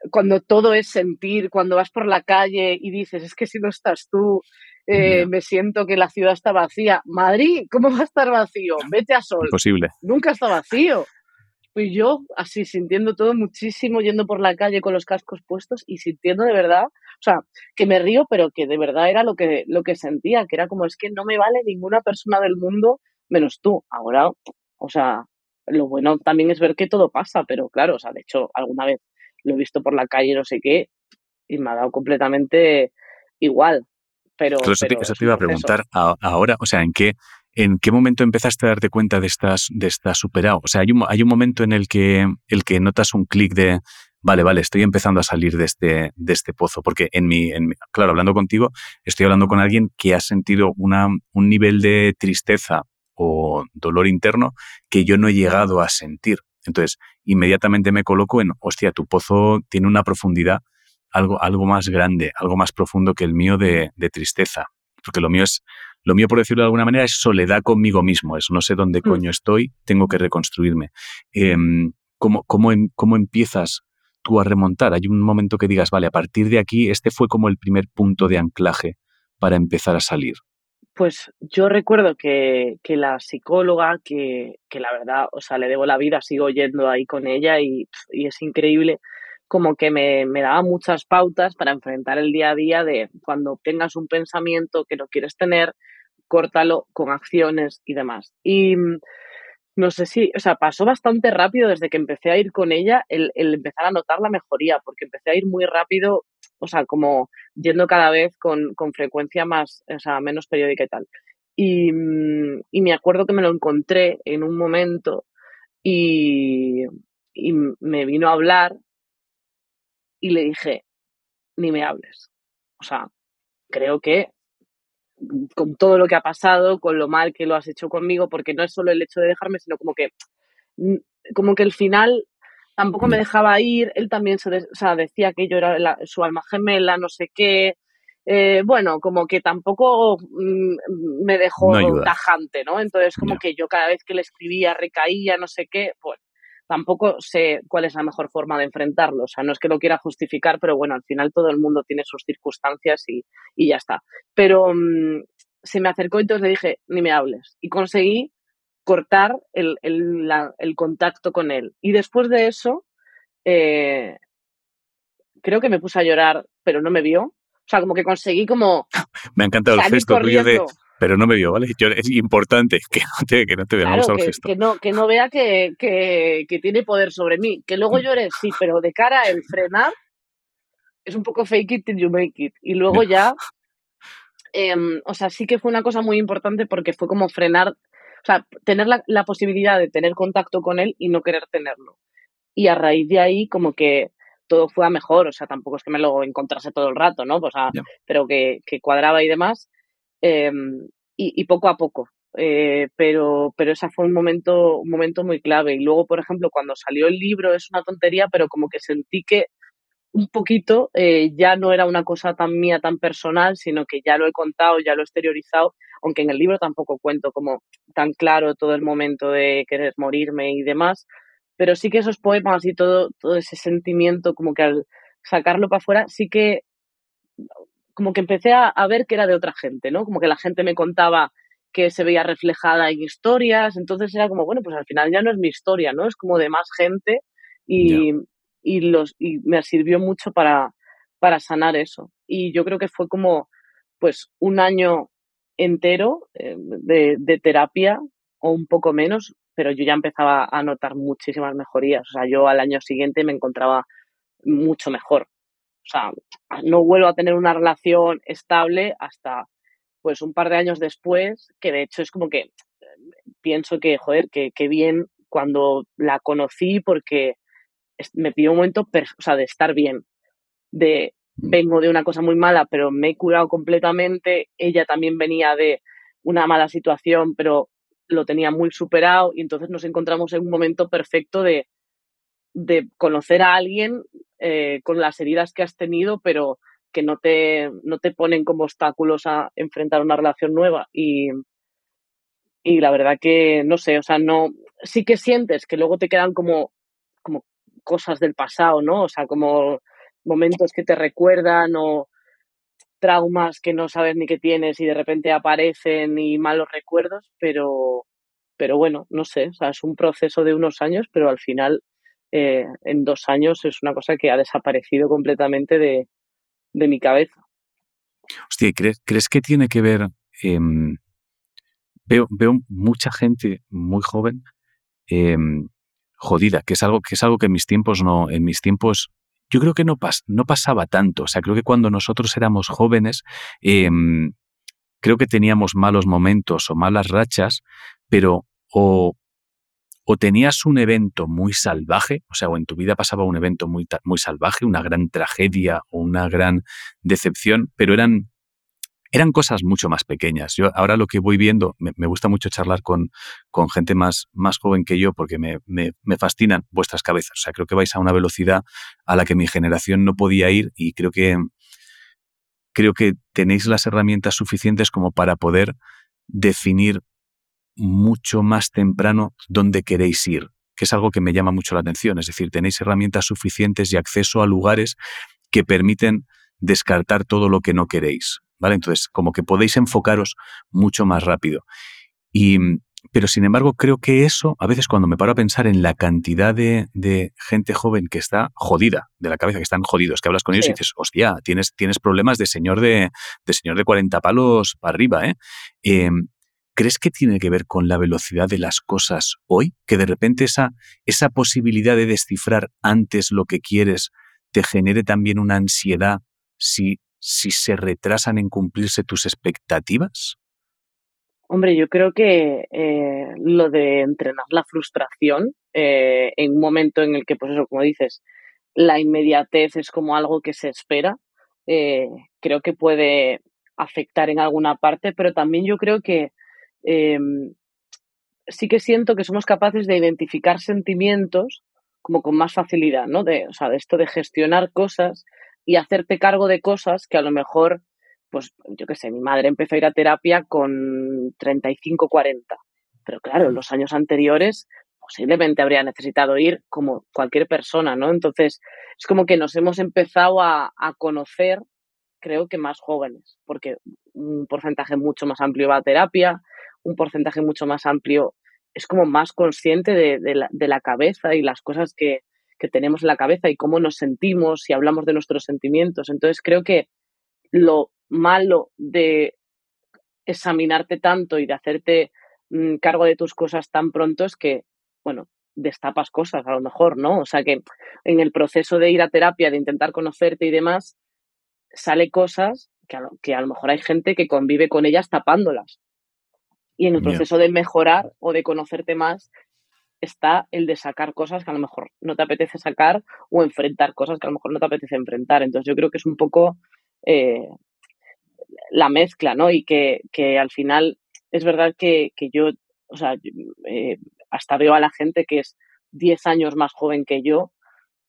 cuando todo es sentir, cuando vas por la calle y dices, es que si no estás tú, eh, me siento que la ciudad está vacía. Madrid, ¿cómo va a estar vacío? Vete a sol. Imposible. Nunca está vacío. Y yo así sintiendo todo muchísimo, yendo por la calle con los cascos puestos y sintiendo de verdad, o sea, que me río, pero que de verdad era lo que, lo que sentía, que era como es que no me vale ninguna persona del mundo menos tú. Ahora, o sea, lo bueno también es ver que todo pasa, pero claro, o sea, de hecho, alguna vez lo he visto por la calle, no sé qué, y me ha dado completamente igual. Pero, eso, te, iba a preguntar ahora, o sea, ¿en qué, ¿en qué momento empezaste a darte cuenta de estas, de estas superado? O sea, hay un, hay un momento en el que, el que notas un clic de, vale, vale, estoy empezando a salir de este, de este pozo, porque en mi, en claro, hablando contigo, estoy hablando con alguien que ha sentido una, un nivel de tristeza o dolor interno que yo no he llegado a sentir. Entonces, inmediatamente me coloco en, hostia, tu pozo tiene una profundidad algo, algo más grande, algo más profundo que el mío de, tristeza. Porque lo mío es, lo mío, por decirlo de alguna manera, es soledad conmigo mismo. Es no sé dónde mm. coño estoy, tengo que reconstruirme. Em, ¿cómo, cómo, em, ¿Cómo empiezas tú a remontar? Hay un momento que digas, vale, a partir de aquí, este fue como el primer punto de anclaje para empezar a salir. Pues yo recuerdo que, que la psicóloga, que, que, la verdad, o sea, le debo la vida, sigo yendo ahí con ella y, y es increíble, como que me, me, daba muchas pautas para enfrentar el día a día de cuando tengas un pensamiento que no quieres tener, córtalo con acciones y demás. Y mm, no sé si, o sea, pasó bastante rápido desde que empecé a ir con ella el, el empezar a notar la mejoría, porque empecé a ir muy rápido o sea, como yendo cada vez con, con frecuencia más, o sea, menos periódica y tal. Y, mm, y, me acuerdo que me lo encontré en un momento y, y me vino a hablar y le dije, ni me hables. O sea, creo que con todo lo que ha pasado, con lo mal que lo has hecho conmigo, porque no es solo el hecho de dejarme, sino como que, mm, como que el final tampoco me dejaba ir, él también se o sea, decía que yo era su alma gemela, no sé qué. Eh, bueno, como que tampoco mm, me dejó tajante, ¿no? Entonces, como que yo cada vez que le escribía recaía, no sé qué, pues tampoco sé cuál es la mejor forma de enfrentarlo. O sea, no es que lo quiera justificar, pero bueno, al final todo el mundo tiene sus circunstancias y, y ya está. Pero mm, se me acercó y entonces le dije, ni me hables. Y conseguí cortar el, el, el contacto con él. Y después de eso, eh, creo que me puse a llorar, pero no me vio. O sea, como que conseguí como... Me ha encantado el gesto tuyo de pero no me vio, ¿vale? es importante que no te, que no te veamos al gesto. Que no, que no vea que, que, que, tiene poder sobre mí. Que luego llore, sí, pero de cara a el frenar es un poco fake it till you make it. Y luego ya, em, o sea, sí que fue una cosa muy importante porque fue como frenar, o sea, tener la, la, posibilidad de tener contacto con él y no querer tenerlo. Y a raíz de ahí, como que todo fue a mejor, o sea, tampoco es que me lo encontrase todo el rato, ¿no? O sea, pero que, que cuadraba y demás. Em, y, poco a poco. Eh, pero, pero ese fue un momento, un momento muy clave. Y luego, por ejemplo, cuando salió el libro, es una tontería, pero como que sentí que un poquito eh, ya no era una cosa tan mía, tan personal, sino que ya lo he contado, ya lo he exteriorizado, aunque en el libro tampoco cuento como tan claro todo el momento de querer morirme y demás, pero sí que esos poemas y todo, todo ese sentimiento, como que al sacarlo para afuera, sí que como que empecé a, ver que era de otra gente, ¿no? Como que la gente me contaba que se veía reflejada en historias, entonces era como, bueno, pues al final ya no es mi historia, ¿no? Es como de más gente y, y los, y me sirvió mucho para, para sanar eso. Y yo creo que fue como, pues, un año entero eh, de, terapia o un poco menos, pero yo ya empezaba a notar muchísimas mejorías. O sea, yo al año siguiente me encontraba mucho mejor. O sea, no vuelvo a tener una relación estable hasta pues un par de años después, que de hecho es como que pienso que, joder, que, bien cuando la conocí porque me pidió un momento o sea, de estar bien, de vengo de una cosa muy mala, pero me he curado completamente, ella también venía de una mala situación, pero lo tenía muy superado y entonces nos encontramos en un momento perfecto de, de conocer a alguien eh, con las heridas que has tenido, pero que no te, no te ponen como obstáculos a enfrentar una relación nueva. Y, y la verdad que, no sé, o sea, no, sí que sientes que luego te quedan como, como cosas del pasado, ¿no? O sea, como momentos que te recuerdan o traumas que no sabes ni que tienes y de repente aparecen y malos recuerdos, pero, pero bueno, no sé, o sea, es un proceso de unos años, pero al final eh, en dos años es una cosa que ha desaparecido completamente de, mi cabeza. Hostia, ¿crees, ¿crees que tiene que ver? Em, veo, veo mucha gente muy joven em, jodida, que es algo que es algo que en mis tiempos no, en mis tiempos yo creo que no, pas, no pasaba tanto. O sea, creo que cuando nosotros éramos jóvenes, em, creo que teníamos malos momentos o malas rachas, pero o o tenías un evento muy salvaje, o sea, o en tu vida pasaba un evento muy, muy salvaje, una gran tragedia o una gran decepción, pero eran, eran cosas mucho más pequeñas. Yo ahora lo que voy viendo, me, gusta mucho charlar con, gente más, joven que yo porque me, me, me, fascinan vuestras cabezas. O sea, creo que vais a una velocidad a la que mi generación no podía ir y creo que, creo que tenéis las herramientas suficientes como para poder definir mucho más temprano dónde queréis ir, que es algo que me llama mucho la atención. Es decir, tenéis herramientas suficientes y acceso a lugares que permiten descartar todo lo que no queréis. ¿Vale? Entonces, como que podéis enfocaros mucho más rápido. Y, pero sin embargo, creo que eso, a veces cuando me paro a pensar en la cantidad de, gente joven que está jodida de la cabeza, que están jodidos, que hablas con ellos y dices, hostia, tienes, tienes problemas de señor de, de señor de 40 palos para arriba, ¿eh? eh ¿Crees que tiene que ver con la velocidad de las cosas hoy? Que de repente esa, esa posibilidad de descifrar antes lo que quieres te genere también una ansiedad si, si se retrasan en cumplirse tus expectativas? Hombre, yo creo que eh, lo de entrenar la frustración eh, en un momento en el que, pues eso, como dices, la inmediatez es como algo que se espera, eh, creo que puede afectar en alguna parte, pero también yo creo que em, sí que siento que somos capaces de identificar sentimientos como con más facilidad, ¿no? O sea, de esto de gestionar cosas y hacerte cargo de cosas que a lo mejor, pues yo qué sé, mi madre empezó a ir a terapia con 35, 40. Pero claro, en los años anteriores posiblemente habría necesitado ir como cualquier persona, ¿no? Entonces, es como que nos hemos empezado a, a conocer, creo que más jóvenes, porque un porcentaje mucho más amplio va a terapia, un porcentaje mucho más amplio es como más consciente de, la, cabeza y las cosas que, tenemos en la cabeza y cómo nos sentimos y hablamos de nuestros sentimientos. Entonces creo que lo malo de examinarte tanto y de hacerte mm, cargo de tus cosas tan pronto es que, bueno, destapas cosas a lo mejor, ¿no? O sea que en el proceso de ir a terapia, de intentar conocerte y demás, sale cosas que que a lo mejor hay gente que convive con ellas tapándolas. Y en el proceso de mejorar o de conocerte más está el de sacar cosas que a lo mejor no te apetece sacar o enfrentar cosas que a lo mejor no te apetece enfrentar. Entonces yo creo que es un poco eh, la mezcla, ¿no? Y que, al final es verdad que, yo, o sea, eh, hasta veo a la gente que es 10 años más joven que yo,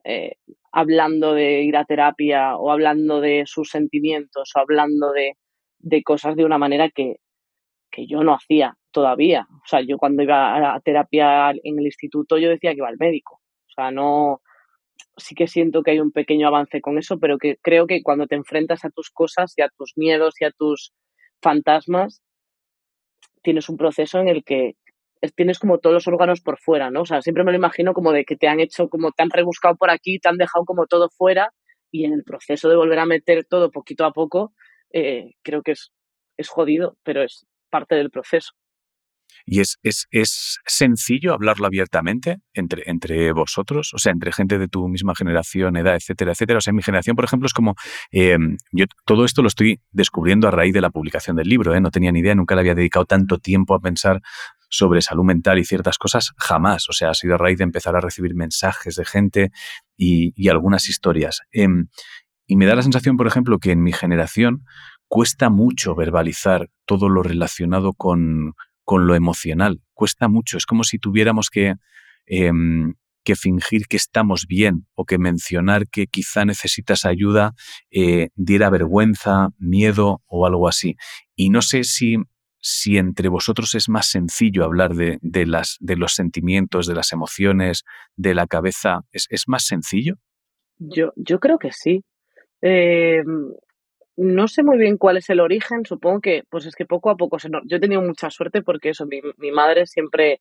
eh, hablando de ir a terapia o hablando de sus sentimientos o hablando de, de cosas de una manera que, que yo no hacía todavía. O sea, yo cuando iba a terapia en el instituto yo decía que iba al médico. O sea, no, sí que siento que hay un pequeño avance con eso, pero que creo que cuando te enfrentas a tus cosas y a tus miedos y a tus fantasmas, tienes un proceso en el que tienes como todos los órganos por fuera, ¿no? O sea, siempre me lo imagino como de que te han hecho, como te han rebuscado por aquí, te han dejado como todo fuera y en el proceso de volver a meter todo poquito a poco, eh, creo que es, es jodido, pero es, parte del proceso. ¿Y es, es, es, sencillo hablarlo abiertamente entre, entre vosotros? O sea, entre gente de tu misma generación, edad, etcétera, etcétera. O sea, mi generación, por ejemplo, es como. Em, yo todo esto lo estoy descubriendo a raíz de la publicación del libro. ¿eh? No tenía ni idea, nunca le había dedicado tanto tiempo a pensar sobre salud mental y ciertas cosas, jamás. O sea, ha sido a raíz de empezar a recibir mensajes de gente y, y algunas historias. Em, y me da la sensación, por ejemplo, que en mi generación, cuesta mucho verbalizar todo lo relacionado con, lo emocional. Cuesta mucho. Es como si tuviéramos que, em, que, fingir que estamos bien o que mencionar que quizá necesitas ayuda eh, diera vergüenza, miedo o algo así. Y no sé si, si entre vosotros es más sencillo hablar de, las, de los sentimientos, de las emociones, de la cabeza. ¿Es, es más sencillo? Yo, yo creo que sí. Eh, no sé muy bien cuál es el origen, supongo que pues es que poco a poco se yo he tenido mucha suerte porque eso, mi, madre siempre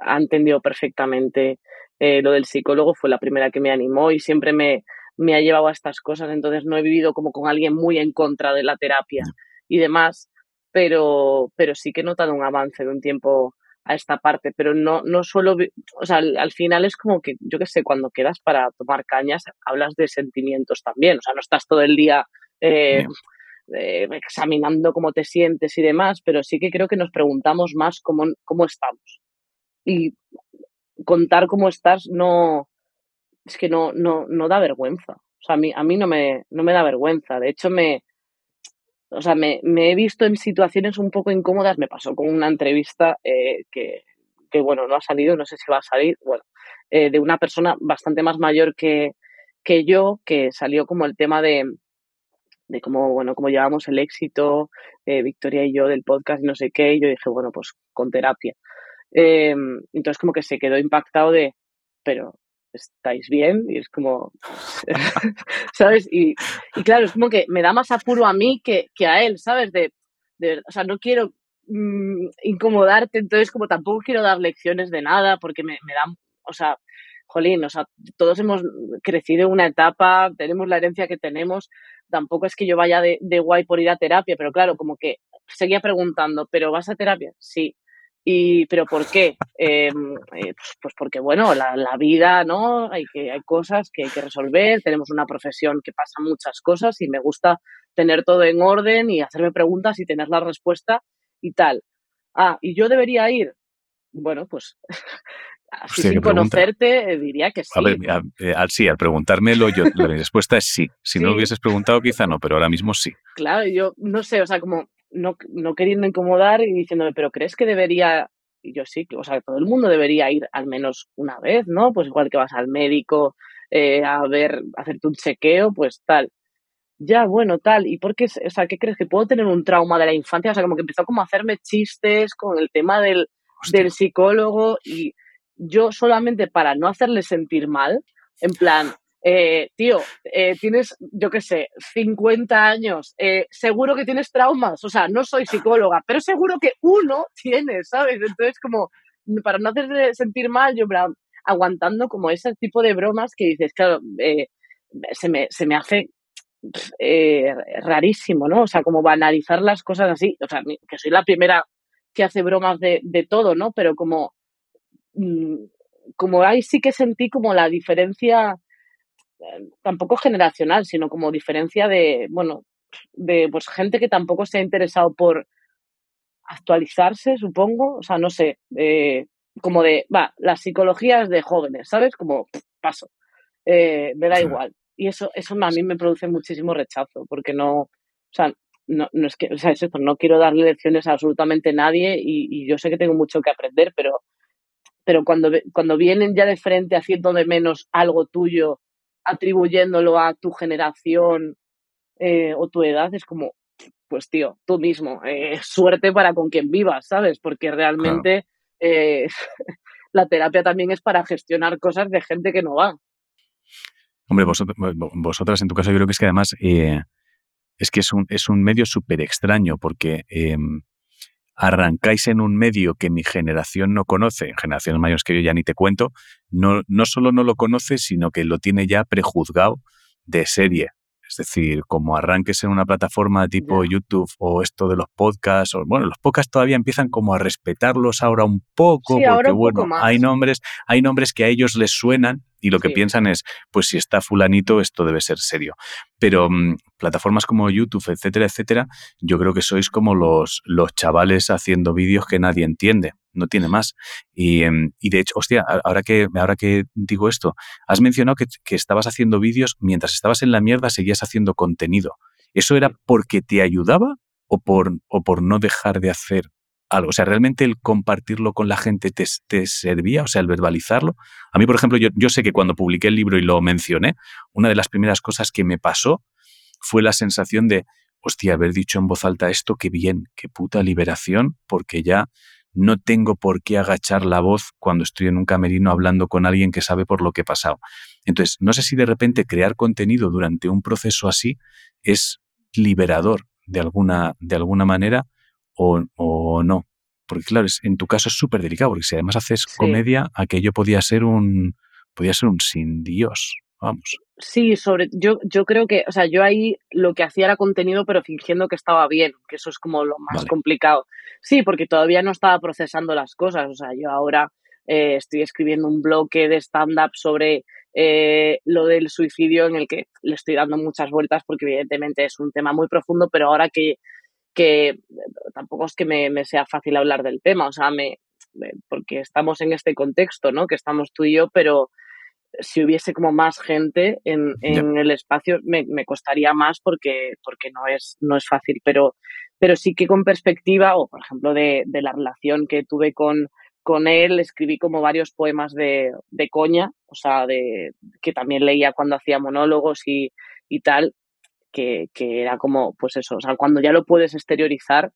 ha entendido perfectamente eh, lo del psicólogo, fue la primera que me animó y siempre me, me ha llevado a estas cosas, entonces no he vivido como con alguien muy en contra de la terapia y demás, pero, pero sí que he notado un avance de un tiempo a esta parte, pero no, no suelo, o sea, al, final es como que, yo qué sé, cuando quedas para tomar cañas, hablas de sentimientos también, o sea, no estás todo el día eh, eh, examinando cómo te sientes y demás, pero sí que creo que nos preguntamos más cómo, cómo estamos. Y contar cómo estás no, es que no, no, no da vergüenza. O sea, a mí, a mí no, me, no me da vergüenza. De hecho, me, o sea, me, me, he visto en situaciones un poco incómodas. Me pasó con una entrevista eh, que, que, bueno, no ha salido, no sé si va a salir, bueno, de una persona bastante más mayor que, que yo, que salió como el tema de, de cómo, bueno, cómo llevamos el éxito, eh, Victoria y yo del podcast no sé qué, y yo dije, bueno, pues con terapia. Em, entonces como que se quedó impactado de, pero estáis bien y es como, ¿sabes? Y, claro, es como que me da más apuro a mí que, que a él, ¿sabes? De, de, o sea, no quiero mm, incomodarte, entonces como tampoco quiero dar lecciones de nada porque me, me dan, o sea, jolín, o sea, todos hemos crecido en una etapa, tenemos la herencia que tenemos, tampoco es que yo vaya de, guay por ir a terapia, pero claro, como que seguía preguntando, ¿pero vas a terapia? Sí. Y, ¿pero por qué? Em, eh, pues, porque, bueno, la, vida, ¿no? Hay, que, hay cosas que hay que resolver, tenemos una profesión que pasa muchas cosas y me gusta tener todo en orden y hacerme preguntas y tener la respuesta y tal. Ah, ¿y yo debería ir? Bueno, pues así sin conocerte, diría que sí. A ver, al, sí, al preguntármelo, yo, la respuesta es sí. Si no lo hubieses preguntado, quizá no, pero ahora mismo sí. Claro, yo no sé, o sea, como no, no queriendo incomodar y diciéndome, pero ¿crees que debería y yo sí, o sea, todo el mundo debería ir al menos una vez, ¿no? Pues igual que vas al médico eh, a ver, hacerte un chequeo, pues tal. Ya, bueno, tal. ¿Y por qué, o sea, qué crees que puedo tener un trauma de la infancia? O sea, como que empezó como a hacerme chistes con el tema del, del psicólogo y yo solamente para no hacerle sentir mal, en plan, eh, tío, eh, tienes, yo qué sé, 50 años, eh, seguro que tienes traumas, o sea, no soy psicóloga, pero seguro que uno tiene, ¿sabes? Entonces, como, para no hacerle sentir mal, yo, aguantando como ese tipo de bromas que dices, claro, se, me, se me hace rarísimo, ¿no? O sea, como banalizar las cosas así, o sea, que soy la primera que hace bromas de, de todo, ¿no? Pero como, como ahí sí que sentí como la diferencia tampoco generacional, sino como diferencia de, bueno, de pues gente que tampoco se ha interesado por actualizarse, supongo, o sea, no sé, como de, va, las psicologías de jóvenes, ¿sabes? Como paso, eh, me da igual. Y eso, eso a mí me produce muchísimo rechazo, porque no, o sea, no, no es que, o sea, es esto, no quiero darle lecciones a absolutamente nadie y, y, yo sé que tengo mucho que aprender, pero, pero cuando, cuando vienen ya de frente haciéndome menos algo tuyo atribuyéndolo a tu generación eh, o tu edad, es como, pues tío, tú mismo, eh, suerte para con quien vivas, ¿sabes? Porque realmente eh, la terapia también es para gestionar cosas de gente que no va. Hombre, vosotras, en tu caso yo creo que es que además es que es un, es un medio súper extraño porque em, arrancáis en un medio que mi generación no conoce, generaciones mayores que yo ya ni te cuento, no, no solo no lo conoce, sino que lo tiene ya prejuzgado de serie. Es decir, como arranques en una plataforma tipo YouTube o esto de los podcasts, o, bueno, los podcasts todavía empiezan como a respetarlos ahora un poco, porque bueno, hay nombres, hay nombres que a ellos les suenan y lo que piensan es, pues si está fulanito, esto debe ser serio. Pero mm, plataformas como YouTube, etcétera, etcétera, yo creo que sois como los, los chavales haciendo vídeos que nadie entiende, no tiene más. Y, em, y, de hecho, hostia, ahora que, ahora que digo esto, has mencionado que, que estabas haciendo vídeos, mientras estabas en la mierda seguías haciendo contenido. ¿Eso era porque te ayudaba o por, o por no dejar de hacer algo. O sea, realmente el compartirlo con la gente te, servía, o sea, el verbalizarlo. A mí, por ejemplo, yo, yo sé que cuando publiqué el libro y lo mencioné, una de las primeras cosas que me pasó fue la sensación de, hostia, haber dicho en voz alta esto, qué bien, qué puta liberación, porque ya no tengo por qué agachar la voz cuando estoy en un camerino hablando con alguien que sabe por lo que he pasado. Entonces, no sé si de repente crear contenido durante un proceso así es liberador de alguna, de alguna manera o, no. Porque claro, en tu caso es súper delicado, porque si además haces comedia, aquello podía ser un, podía ser un sin Dios, vamos. Sí, sobre, yo, yo creo que, o sea, yo ahí lo que hacía era contenido, pero fingiendo que estaba bien, que eso es como lo más complicado. Sí, porque todavía no estaba procesando las cosas, o sea, yo ahora eh, estoy escribiendo un bloque de stand-up sobre eh, lo del suicidio en el que le estoy dando muchas vueltas porque evidentemente es un tema muy profundo, pero ahora que que tampoco es que me, sea fácil hablar del tema, o sea, me, porque estamos en este contexto, ¿no? Que estamos tú y yo, pero si hubiese como más gente en, el espacio me, costaría más porque, porque no, es, no es fácil, pero, pero sí que con perspectiva, o por ejemplo de, de la relación que tuve con, con él, escribí como varios poemas de, de coña, o sea, de, que también leía cuando hacía monólogos y, y tal, que, era como, pues eso, o sea, cuando ya lo puedes exteriorizar,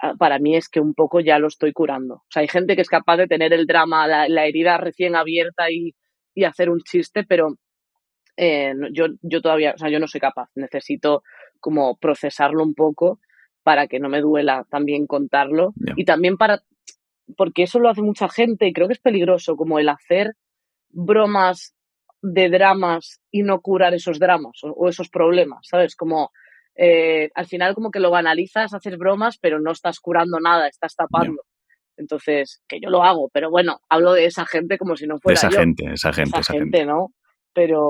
ah, para mí es que un poco ya lo estoy curando. O sea, hay gente que es capaz de tener el drama, la, herida recién abierta y, hacer un chiste, pero eh, yo, yo todavía, o sea, yo no soy capaz. Necesito como procesarlo un poco para que no me duela también contarlo y también para, porque eso lo hace mucha gente y creo que es peligroso, como el hacer bromas de dramas y no curar esos dramas o, esos problemas, ¿sabes? Como eh, al final como que lo banalizas, haces bromas, pero no estás curando nada, estás tapando. Entonces, que yo lo hago, pero bueno, hablo de esa gente como si no fuera esa gente, esa gente, esa, gente, ¿no? Pero,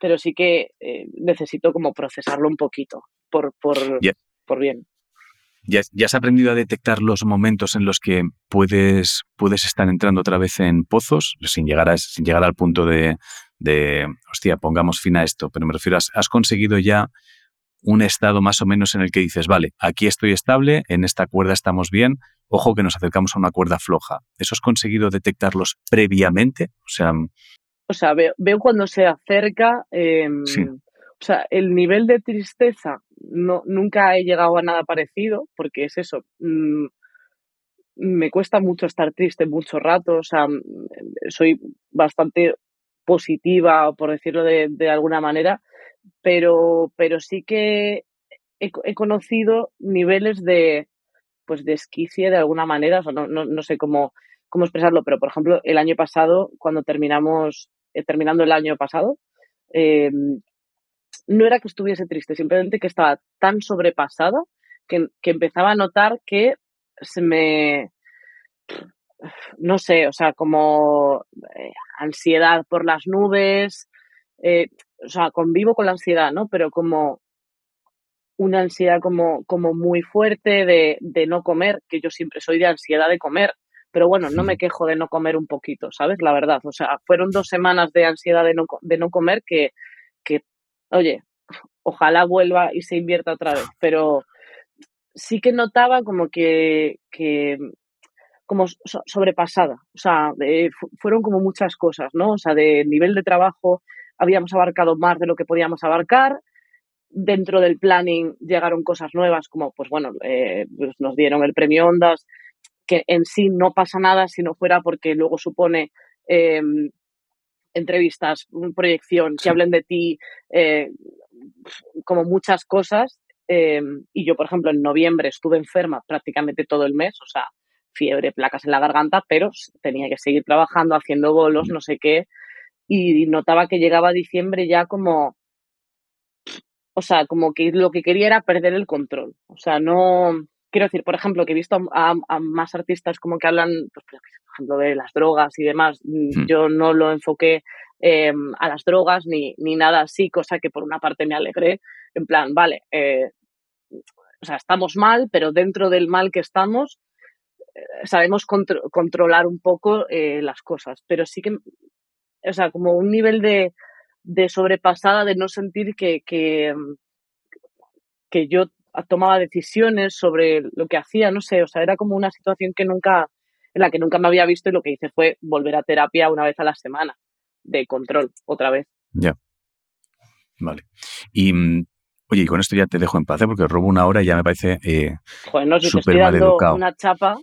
pero, sí que eh, necesito como procesarlo un poquito por, por, por bien. Ya, has aprendido a detectar los momentos en los que puedes, puedes estar entrando otra vez en pozos, sin llegar, a, sin llegar al punto de, de, hostia, pongamos fin a esto, pero me refiero, has, has conseguido ya un estado más o menos en el que dices, vale, aquí estoy estable, en esta cuerda estamos bien, ojo que nos acercamos a una cuerda floja. ¿Eso has conseguido detectarlos previamente? O sea, o sea veo, veo cuando se acerca, em, o sea, el nivel de tristeza no, nunca he llegado a nada parecido, porque es eso, mm, me cuesta mucho estar triste mucho rato, o sea, soy bastante positiva, por decirlo de, de alguna manera, pero, pero sí que he, conocido niveles de, pues de esquicie de alguna manera, o no, no, no, sé cómo, cómo expresarlo, pero por ejemplo, el año pasado, cuando terminamos, eh, terminando el año pasado, eh, no era que estuviese triste, simplemente que estaba tan sobrepasada que, que empezaba a notar que se me, no sé, o sea, como eh, ansiedad por las nubes, eh, o sea, convivo con la ansiedad, ¿no? Pero como una ansiedad como, como muy fuerte de, de, no comer, que yo siempre soy de ansiedad de comer, pero bueno, no me quejo de no comer un poquito, ¿sabes? La verdad, o sea, fueron dos semanas de ansiedad de no, de no comer que, que, oye, ojalá vuelva y se invierta otra vez, pero sí que notaba como que, que como sobrepasada, o sea, fueron como muchas cosas, ¿no? O sea, de nivel de trabajo habíamos abarcado más de lo que podíamos abarcar, dentro del planning llegaron cosas nuevas como, pues bueno, eh, pues nos dieron el premio Ondas, que en sí no pasa nada si no fuera porque luego supone em, entrevistas, proyección, que hablen de ti, eh, como muchas cosas. Em, y yo, por ejemplo, en noviembre estuve enferma prácticamente todo el mes, o sea, fiebre, placas en la garganta, pero tenía que seguir trabajando, haciendo bolos, no sé qué. Y notaba que llegaba diciembre ya como, o sea, como que lo que quería era perder el control. O sea, no, quiero decir, por ejemplo, que he visto a, más artistas como que hablan, pues, por ejemplo, de las drogas y demás. Hmm. Yo no lo enfoqué em, a las drogas ni, ni nada así, cosa que por una parte me alegré. En plan, vale, eh, o sea, estamos mal, pero dentro del mal que estamos, eh, sabemos controlar un poco eh, las cosas. Pero sí que, o sea, como un nivel de, de sobrepasada, de no sentir que, que, que yo tomaba decisiones sobre lo que hacía, no sé, o sea, era como una situación que nunca, en la que nunca me había visto y lo que hice fue volver a terapia una vez a la semana, de control, otra vez. Ya. Vale. Y, oye, y con esto ya te dejo en paz, ¿eh? porque robo una hora y ya me parece eh, Joder, no, si te estoy dando una chapa.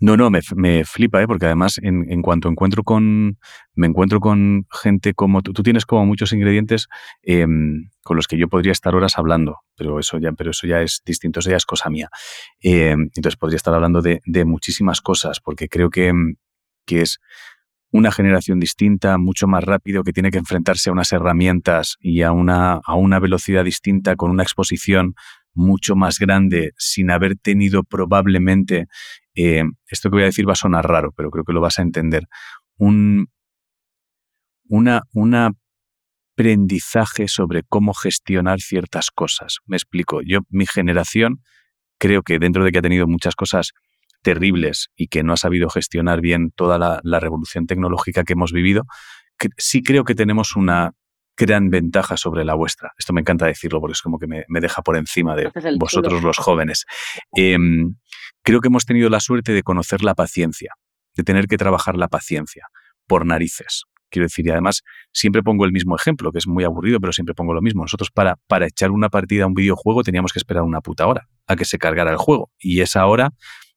No, no, me, me flipa, ¿eh? porque además en, en, cuanto encuentro con, me encuentro con gente como tú, tú tienes como muchos ingredientes eh, con los que yo podría estar horas hablando, pero eso ya, pero eso ya es distinto, eso ya es cosa mía. Eh, entonces podría estar hablando de, de muchísimas cosas, porque creo que, que es una generación distinta, mucho más rápido, que tiene que enfrentarse a unas herramientas y a una, a una velocidad distinta, con una exposición mucho más grande, sin haber tenido probablemente eh, esto que voy a decir va a sonar raro, pero creo que lo vas a entender. Un, una, aprendizaje sobre cómo gestionar ciertas cosas. Me explico. Yo, mi generación, creo que dentro de que ha tenido muchas cosas terribles y que no ha sabido gestionar bien toda la, revolución tecnológica que hemos vivido, sí creo que tenemos una gran ventaja sobre la vuestra. Esto me encanta decirlo porque es como que me, deja por encima de vosotros los jóvenes. Em, creo que hemos tenido la suerte de conocer la paciencia, de tener que trabajar la paciencia por narices. Quiero decir, y además siempre pongo el mismo ejemplo, que es muy aburrido, pero siempre pongo lo mismo. Nosotros para, para echar una partida a un videojuego teníamos que esperar una puta hora a que se cargara el juego. Y esa hora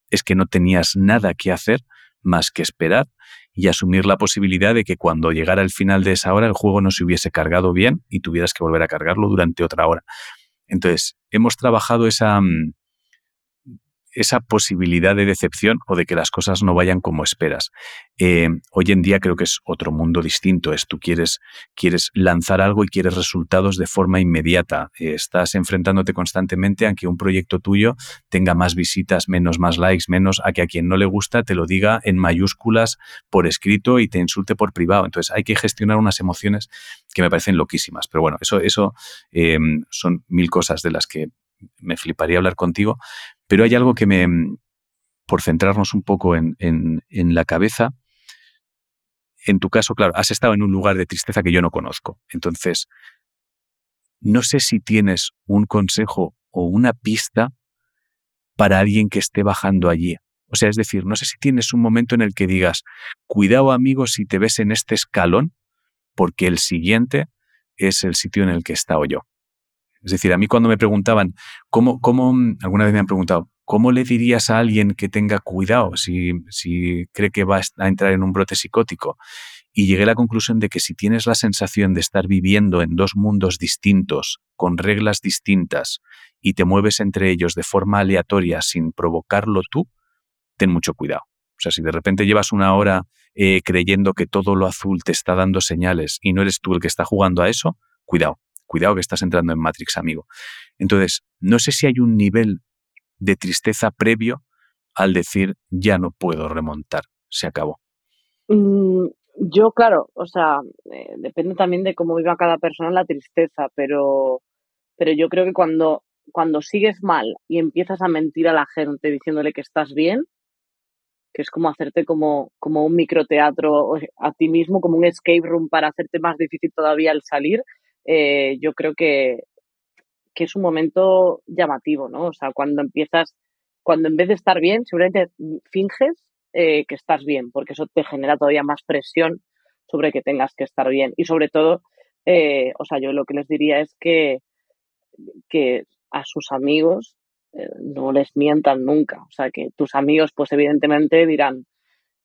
es que no tenías nada que hacer más que esperar y asumir la posibilidad de que cuando llegara el final de esa hora el juego no se hubiese cargado bien y tuvieras que volver a cargarlo durante otra hora. Entonces, hemos trabajado esa, mm, esa posibilidad de decepción o de que las cosas no vayan como esperas. Eh, hoy en día creo que es otro mundo distinto. Es tú quieres, quieres lanzar algo y quieres resultados de forma inmediata. Estás enfrentándote constantemente a que un proyecto tuyo tenga más visitas, menos, más likes, menos, a que a quien no le gusta te lo diga en mayúsculas por escrito y te insulte por privado. Entonces hay que gestionar unas emociones que me parecen loquísimas. Pero bueno, eso, eso eh, son mil cosas de las que me fliparía hablar contigo, Pero hay algo que me, por centrarnos un poco en, en la cabeza, en tu caso, claro, has estado en un lugar de tristeza que yo no conozco. Entonces, no sé si tienes un consejo o una pista para alguien que esté bajando allí. O sea, es decir, no sé si tienes un momento en el que digas, cuidado amigo si te ves en este escalón, porque el siguiente es el sitio en el que he estado yo. Es decir, a mí cuando me preguntaban, ¿cómo, cómo alguna vez me han preguntado, ¿cómo le dirías a alguien que tenga cuidado si, cree que va a entrar en un brote psicótico? Y llegué a la conclusión de que si tienes la sensación de estar viviendo en dos mundos distintos, con reglas distintas, y te mueves entre ellos de forma aleatoria sin provocarlo tú, ten mucho cuidado. O sea, si de repente llevas una hora eh, creyendo que todo lo azul te está dando señales y no eres tú el que está jugando a eso, cuidado, cuidado que estás entrando en Matrix, amigo. Entonces, no sé si hay un nivel de tristeza previo al decir ya no puedo remontar, se acabó. Mm, yo, claro, o sea, eh, depende también de cómo viva cada persona la tristeza, pero, pero yo creo que cuando, cuando sigues mal y empiezas a mentir a la gente diciéndole que estás bien, que es como hacerte como, como un microteatro a ti mismo, como un escape room para hacerte más difícil todavía el salir, eh, yo creo que, que es un momento llamativo, ¿no? O sea, cuando empiezas, cuando en vez de estar bien, seguramente finges eh, que estás bien, porque eso te genera todavía más presión sobre que tengas que estar bien. Y sobre todo, eh, o sea, yo lo que les diría es que, que a sus amigos no les mientan nunca. O sea, que tus amigos, pues evidentemente dirán,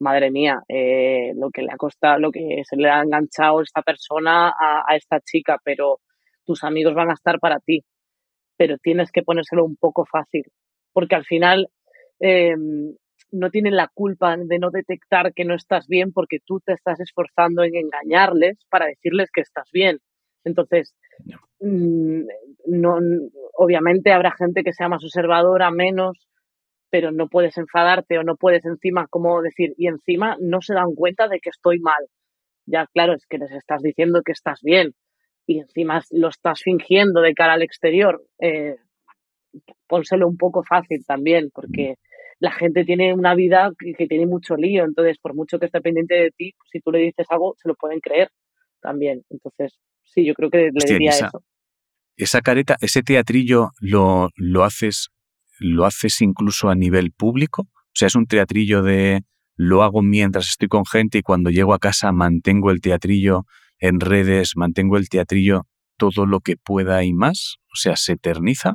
madre mía, eh, lo que le ha costado, lo que se le ha enganchado esta persona a, esta chica, pero tus amigos van a estar para ti. Pero tienes que ponérselo un poco fácil, porque al final em, no tienen la culpa de no detectar que no estás bien porque tú te estás esforzando en engañarles para decirles que estás bien. Entonces, mm, no, obviamente habrá gente que sea más observadora, menos, pero no puedes enfadarte o no puedes encima, como decir, y encima no se dan cuenta de que estoy mal. Ya, claro, es que les estás diciendo que estás bien y encima lo estás fingiendo de cara al exterior. Eh, pónselo un poco fácil también, porque la gente tiene una vida que, tiene mucho lío, entonces por mucho que esté pendiente de ti, si tú le dices algo, se lo pueden creer también. Entonces, Sí, yo creo que le diría eso. Esa careta, ese teatrillo lo, lo haces, lo haces incluso a nivel público. O sea, es un teatrillo de lo hago mientras estoy con gente y cuando llego a casa mantengo el teatrillo en redes, mantengo el teatrillo todo lo que pueda y más. O sea, se eterniza.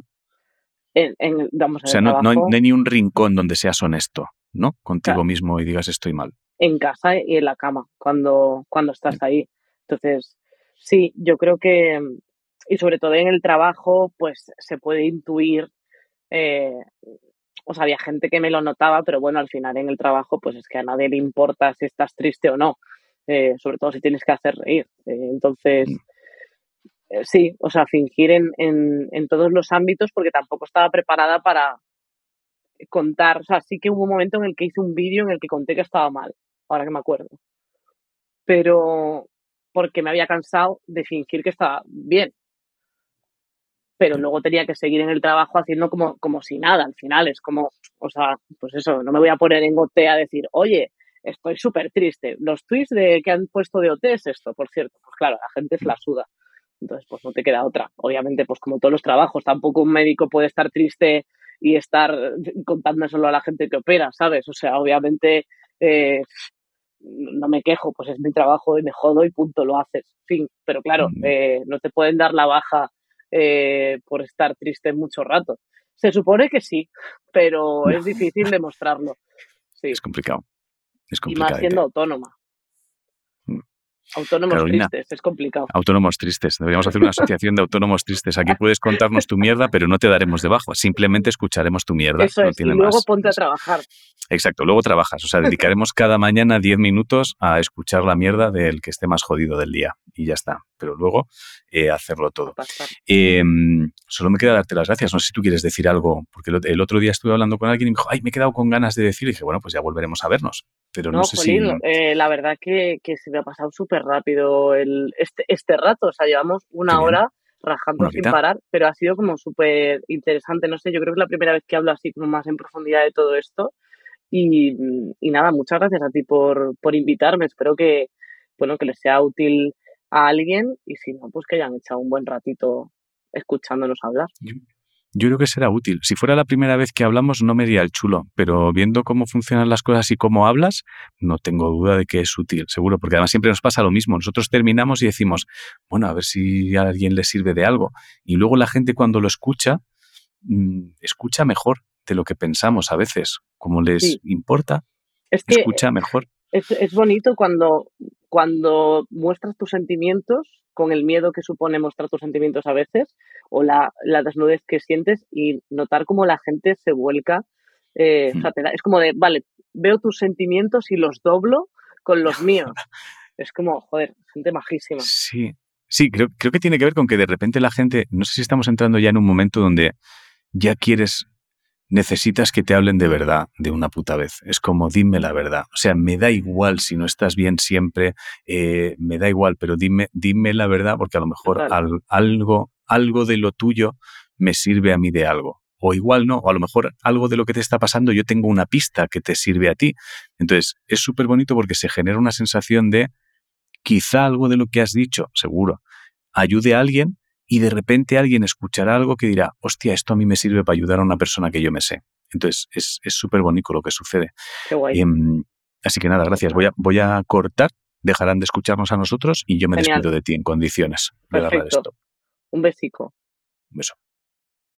En, o sea, no, hay, ni un rincón donde seas honesto, ¿no? Contigo mismo y digas estoy mal. En casa y en la cama, cuando, cuando estás ahí. Entonces, Sí, yo creo que, y sobre todo en el trabajo, pues se puede intuir, eh, o sea, había gente que me lo notaba, pero bueno, al final en el trabajo, pues es que a nadie le importa si estás triste o no, eh, sobre todo si tienes que hacer reír. Eh, entonces, mm. sí, o sea, fingir en, en, en todos los ámbitos porque tampoco estaba preparada para contar, o sea, sí que hubo un momento en el que hice un vídeo en el que conté que estaba mal, ahora que me acuerdo. Pero, porque me había cansado de fingir que estaba bien. Pero luego tenía que seguir en el trabajo haciendo como, como si nada, al final es como, o sea, pues eso, no me voy a poner en OT a decir, oye, estoy súper triste. Los tweets de que han puesto de OT es esto, por cierto. Pues claro, la gente se la suda. Entonces, pues no te queda otra. Obviamente, pues como todos los trabajos, tampoco un médico puede estar triste y estar contando solo a la gente que opera, ¿sabes? O sea, obviamente eh, no me quejo, pues es mi trabajo y me jodo y punto, lo haces. Fin, pero claro, eh, no te pueden dar la baja eh, por estar triste mucho rato. Se supone que sí, pero es difícil demostrarlo. Sí. Es complicado. Es complicado. Y más siendo autónoma. Autónomos tristes, es complicado. Autónomos tristes. Deberíamos hacer una asociación de autónomos tristes. Aquí puedes contarnos tu mierda, pero no te daremos debajo. Simplemente escucharemos tu mierda. Eso es, y luego ponte a trabajar. Exacto, luego trabajas. O sea, dedicaremos cada mañana 10 minutos a escuchar la mierda del que esté más jodido del día. Y ya está. Pero luego eh, hacerlo todo. Em, solo me queda darte las gracias. No sé si tú quieres decir algo, porque el otro día estuve hablando con alguien y me dijo, ay, me he quedado con ganas de decir. Y dije, bueno, pues ya volveremos a vernos. Pero no, sé si... Eh, la verdad que, que, se me ha pasado súper rápido el, este, este rato. O sea, llevamos una hora rajando sin parar, pero ha sido como súper interesante, no sé, yo creo que es la primera vez que hablo así como más en profundidad de todo esto y, nada, muchas gracias a ti por, por invitarme, espero que, bueno, que les sea útil a alguien y si no, pues que hayan echado un buen ratito escuchándonos hablar. Yo creo que será útil. Si fuera la primera vez que hablamos, no me diría el chulo, pero viendo cómo funcionan las cosas y cómo hablas, no tengo duda de que es útil, seguro, porque además siempre nos pasa lo mismo. Nosotros terminamos y decimos, bueno, a ver si a alguien le sirve de algo. Y luego la gente cuando lo escucha, mm, escucha mejor de lo que pensamos a veces. Como les importa, escucha mejor. Es, es bonito cuando, cuando muestras tus sentimientos con el miedo que supone mostrar tus sentimientos a veces o la, desnudez que sientes y notar cómo la gente se vuelca. Eh, hmm. es como de, vale, veo tus sentimientos y los doblo con los míos. es como, joder, gente majísima. Sí, sí, creo, creo que tiene que ver con que de repente la gente, no sé si estamos entrando ya en un momento donde ya quieres necesitas que te hablen de verdad de una puta vez. Es como, dime la verdad. O sea, me da igual si no estás bien siempre, eh, me da igual, pero dime, dime la verdad porque a lo mejor algo, algo de lo tuyo me sirve a mí de algo. O igual no, o a lo mejor algo de lo que te está pasando yo tengo una pista que te sirve a ti. Entonces, es súper bonito porque se genera una sensación de quizá algo de lo que has dicho, seguro, ayude a alguien y de repente alguien escuchará algo que dirá, hostia, esto a mí me sirve para ayudar a una persona que yo me sé. Entonces, es súper bonito lo que sucede. Qué guay. Em, así que nada, gracias. Voy a, voy a cortar, dejarán de escucharnos a nosotros y yo me despido de ti en condiciones. Perfecto. Un besico. Un beso.